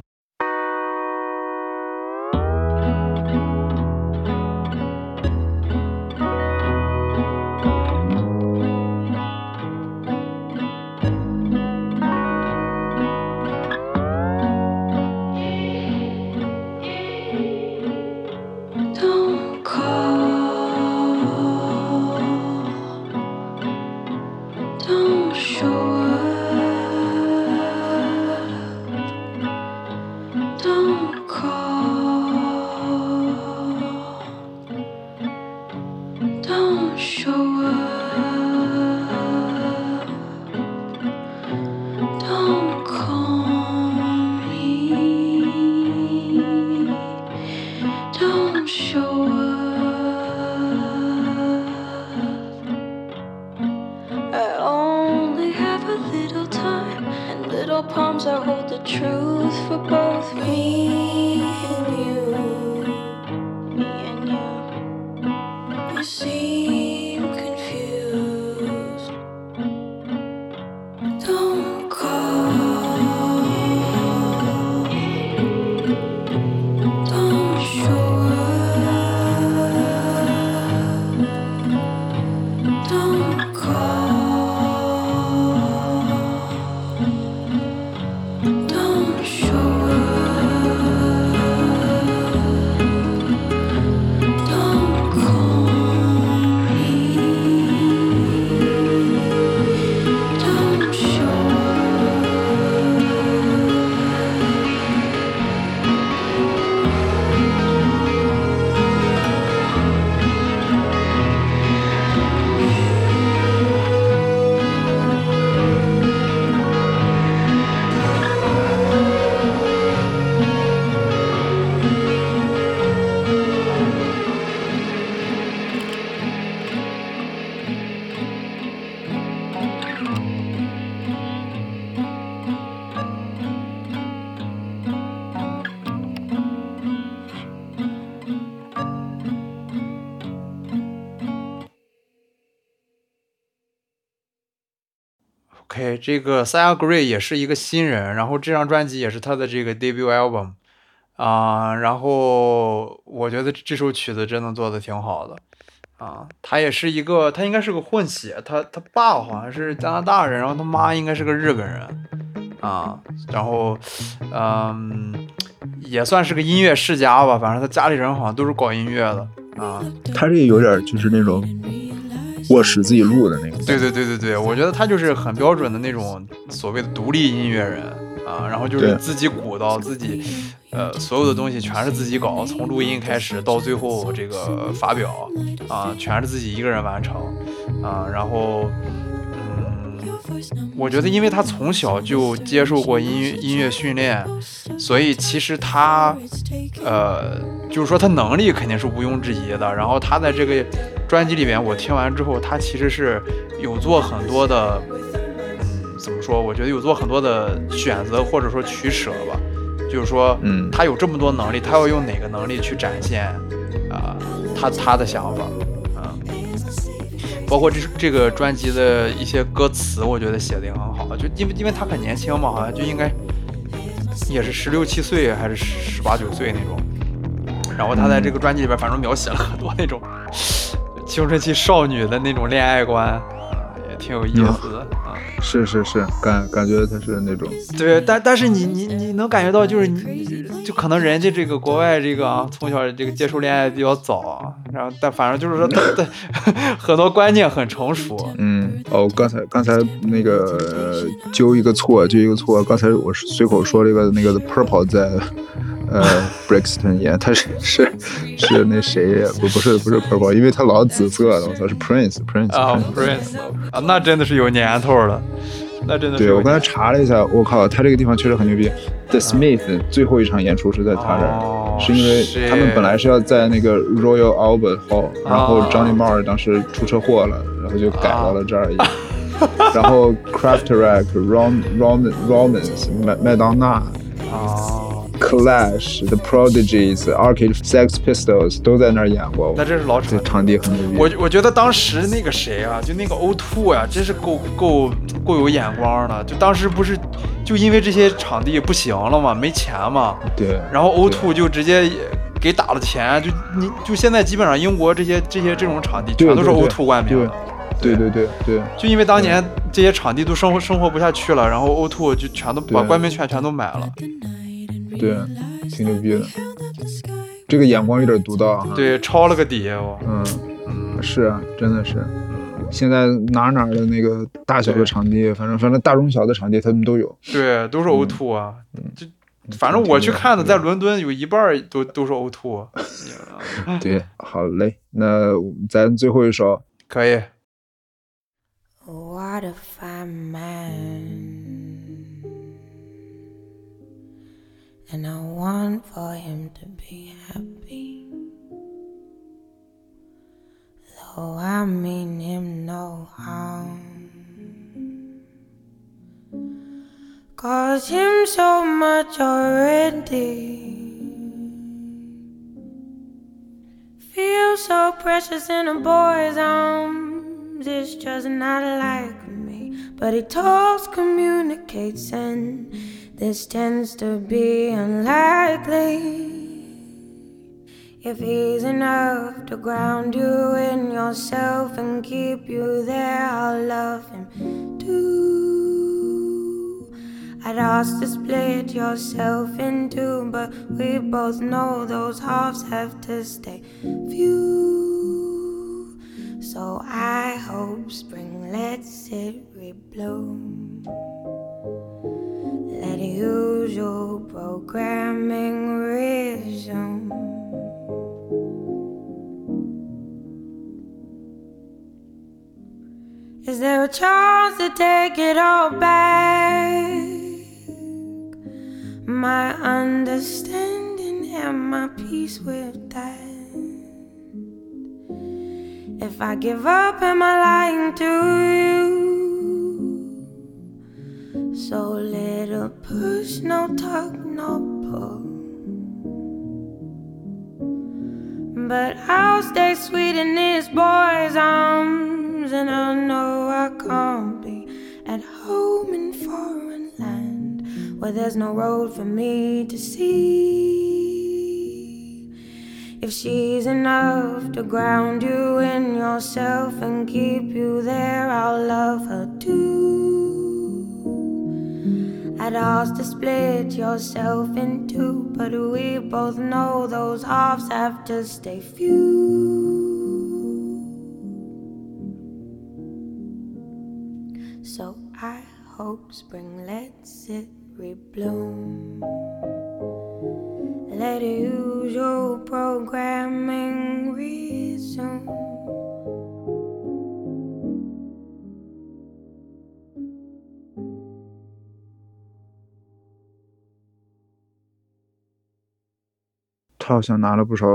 这个 Sia Gray 也是一个新人，然后这张专辑也是他的这个 debut album 啊，然后我觉得这首曲子真的做的挺好的。啊，他也是一个，他应该是个混血，他他爸好像是加拿大人，然后他妈应该是个日本人。啊，然后嗯，也算是个音乐世家吧，反正他家里人好像都是搞音乐的。啊，他这个有点就是那种。卧室自己录的那个，对对对对对，我觉得他就是很标准的那种所谓的独立音乐人啊，然后就是自己鼓捣自己，呃，所有的东西全是自己搞，从录音开始到最后这个发表啊，全是自己一个人完成啊，然后。我觉得，因为他从小就接受过音乐音乐训练，所以其实他，呃，就是说他能力肯定是毋庸置疑的。然后他在这个专辑里面，我听完之后，他其实是有做很多的，嗯，怎么说？我觉得有做很多的选择或者说取舍吧。就是说，嗯，他有这么多能力，他要用哪个能力去展现啊？他他的想法。包括这这个专辑的一些歌词，我觉得写的也很好。就因为因为他很年轻嘛，好像就应该也是十六七岁还是十八九岁那种。然后他在这个专辑里边，反正描写了很多那种青春期少女的那种恋爱观，挺有意思的啊。是是是，感感觉他是那种对，但但是你你你能感觉到，就是你就可能人家这个国外这个啊，从小这个接触恋爱比较早，然后但反正就是说他的 很多观念很成熟。嗯，哦，刚才刚才那个纠一个错，纠一个错，刚才我是随口说了一个那个 Purple 在。呃，Brixton 演他是 是是那谁不不是不是 Purple，因为他老紫色的，我操是 Prince Prince 啊 Prince 啊，那真的是有年头了，那真的是。对我刚才查了一下，我靠，他这个地方确实很牛逼。The Smith 最后一场演出是在他这儿，是因为他们本来是要在那个 Royal Albert Hall，然后 Johnny Marr 当时出车祸了，然后就改到了这儿演。然后 Craftrak Rom Rom Romans 麦麦当娜。哦。Clash、The Prodigies、Arcade Sex Pistols 都在那儿演过。那这是老场场地很牛逼。我我觉得当时那个谁啊，就那个 O2 呀，真是够够够有眼光的。就当时不是就因为这些场地不行了嘛，没钱嘛。对。然后 O2 就直接给打了钱，就你就现在基本上英国这些这些这种场地全都是 O2 冠名的。对对对对。就因为当年这些场地都生活生活不下去了，然后 O2 就全都把冠名权全都买了。对，挺牛逼的，这个眼光有点独到啊。对，抄了个底，我。嗯嗯，是啊，真的是。现在哪哪的那个大小的场地，反正反正大中小的场地他们都有。对，都是 O2 啊。就反正我去看的，在伦敦有一半都都是 O2。对，好嘞，那咱最后一首可以。And I want for him to be happy. Though I mean him no harm. Cause him so much already. Feel so precious in a boy's arms. It's just not like me. But he talks, communicates, and this tends to be unlikely. If he's enough to ground you in yourself and keep you there, I'll love him too. I'd ask to split yourself in two, but we both know those halves have to stay few. So I hope spring lets it rebloom let usual programming resume. Is there a chance to take it all back? My understanding and my peace with that. If I give up, am I lying to you? So little push, no tug, no pull. But I'll stay sweet in this boy's arms, and I know I can't be at home in foreign land where there's no road for me to see. If she's enough to ground you in yourself and keep you there, I'll love her too. I'd to split yourself in two, but we both know those halves have to stay few. So I hope spring lets it rebloom. Let usual programming resume. 他好像拿了不少，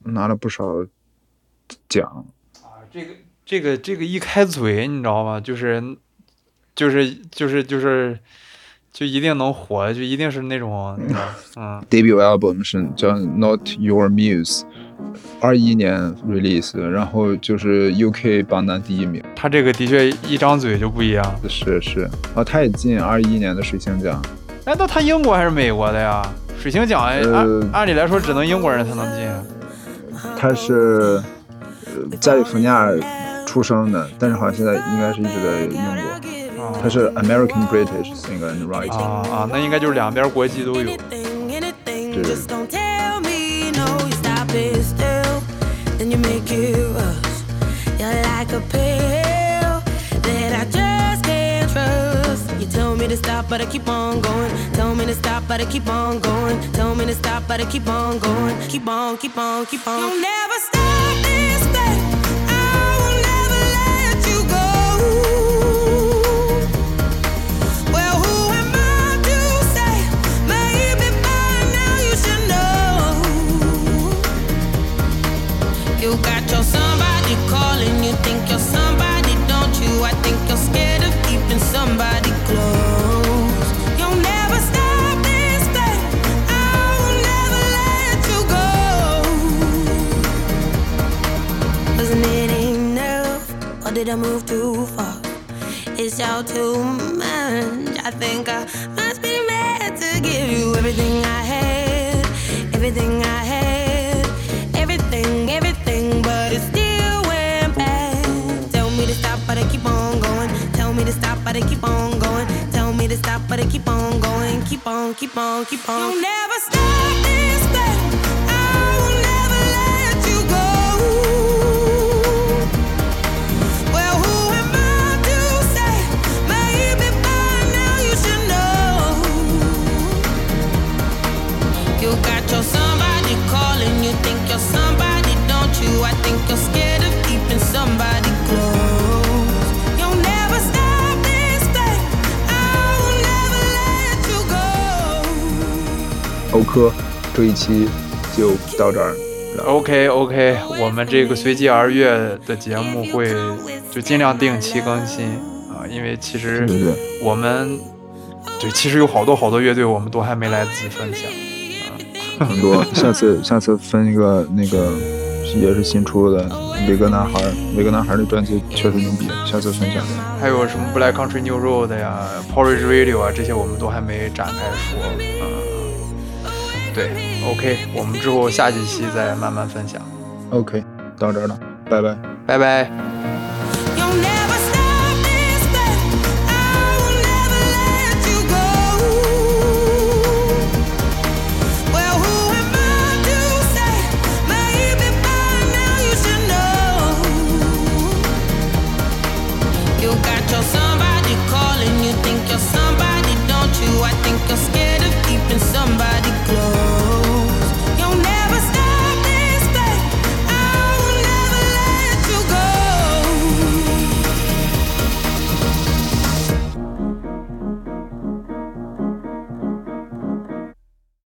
拿了不少奖啊！这个这个这个一开嘴，你知道吗？就是，就是就是就是，就一定能火，就一定是那种，嗯。Debut album 是叫 Not Your Muse，二一年 release，然后就是 UK 榜单第一名。他这个的确一张嘴就不一样。是是啊，他也进二一年的水星奖。哎，那他英国还是美国的呀？水星奖按按理来说只能英国人才能进。他是加利福尼亚出生的，但是好像现在应该是一直在英国。他是 American British singer and writer。啊啊，那应该就是两边国籍都有。对。To stop, but I keep on going. Tell me to stop, but I keep on going. Tell me to stop, but I keep on going. Keep on, keep on, keep on. You'll never stop this thing. I will never let you go. Well, who am I to say? Maybe by now you should know. You got your somebody calling. You think you're somebody, don't you? I think Too much. I think I must be mad to give you everything I had, everything I had, everything, everything, but it still went bad. Tell me to stop, but I keep on going. Tell me to stop, but I keep on going. Tell me to stop, but I keep on going. Keep on, keep on, keep on. You'll never stop this. You? I think you're scared of keeping somebody close. You'll never stop this pain. I will never let you go. 欧科，这一期就到这儿。OK OK，我们这个随机而乐的节目会就尽量定期更新啊，因为其实我们对其实有好多好多乐队我们都还没来得及分享。啊很多。下次下次分一个那个也是新出的维格男孩，维格男孩的专辑确实牛逼，下次分享。还有什么 Black Country New Road 呀、Porridge Radio 啊，这些我们都还没展开说。嗯，对，OK，我们之后下几期再慢慢分享。OK，到这儿了，拜拜。拜拜。somebody.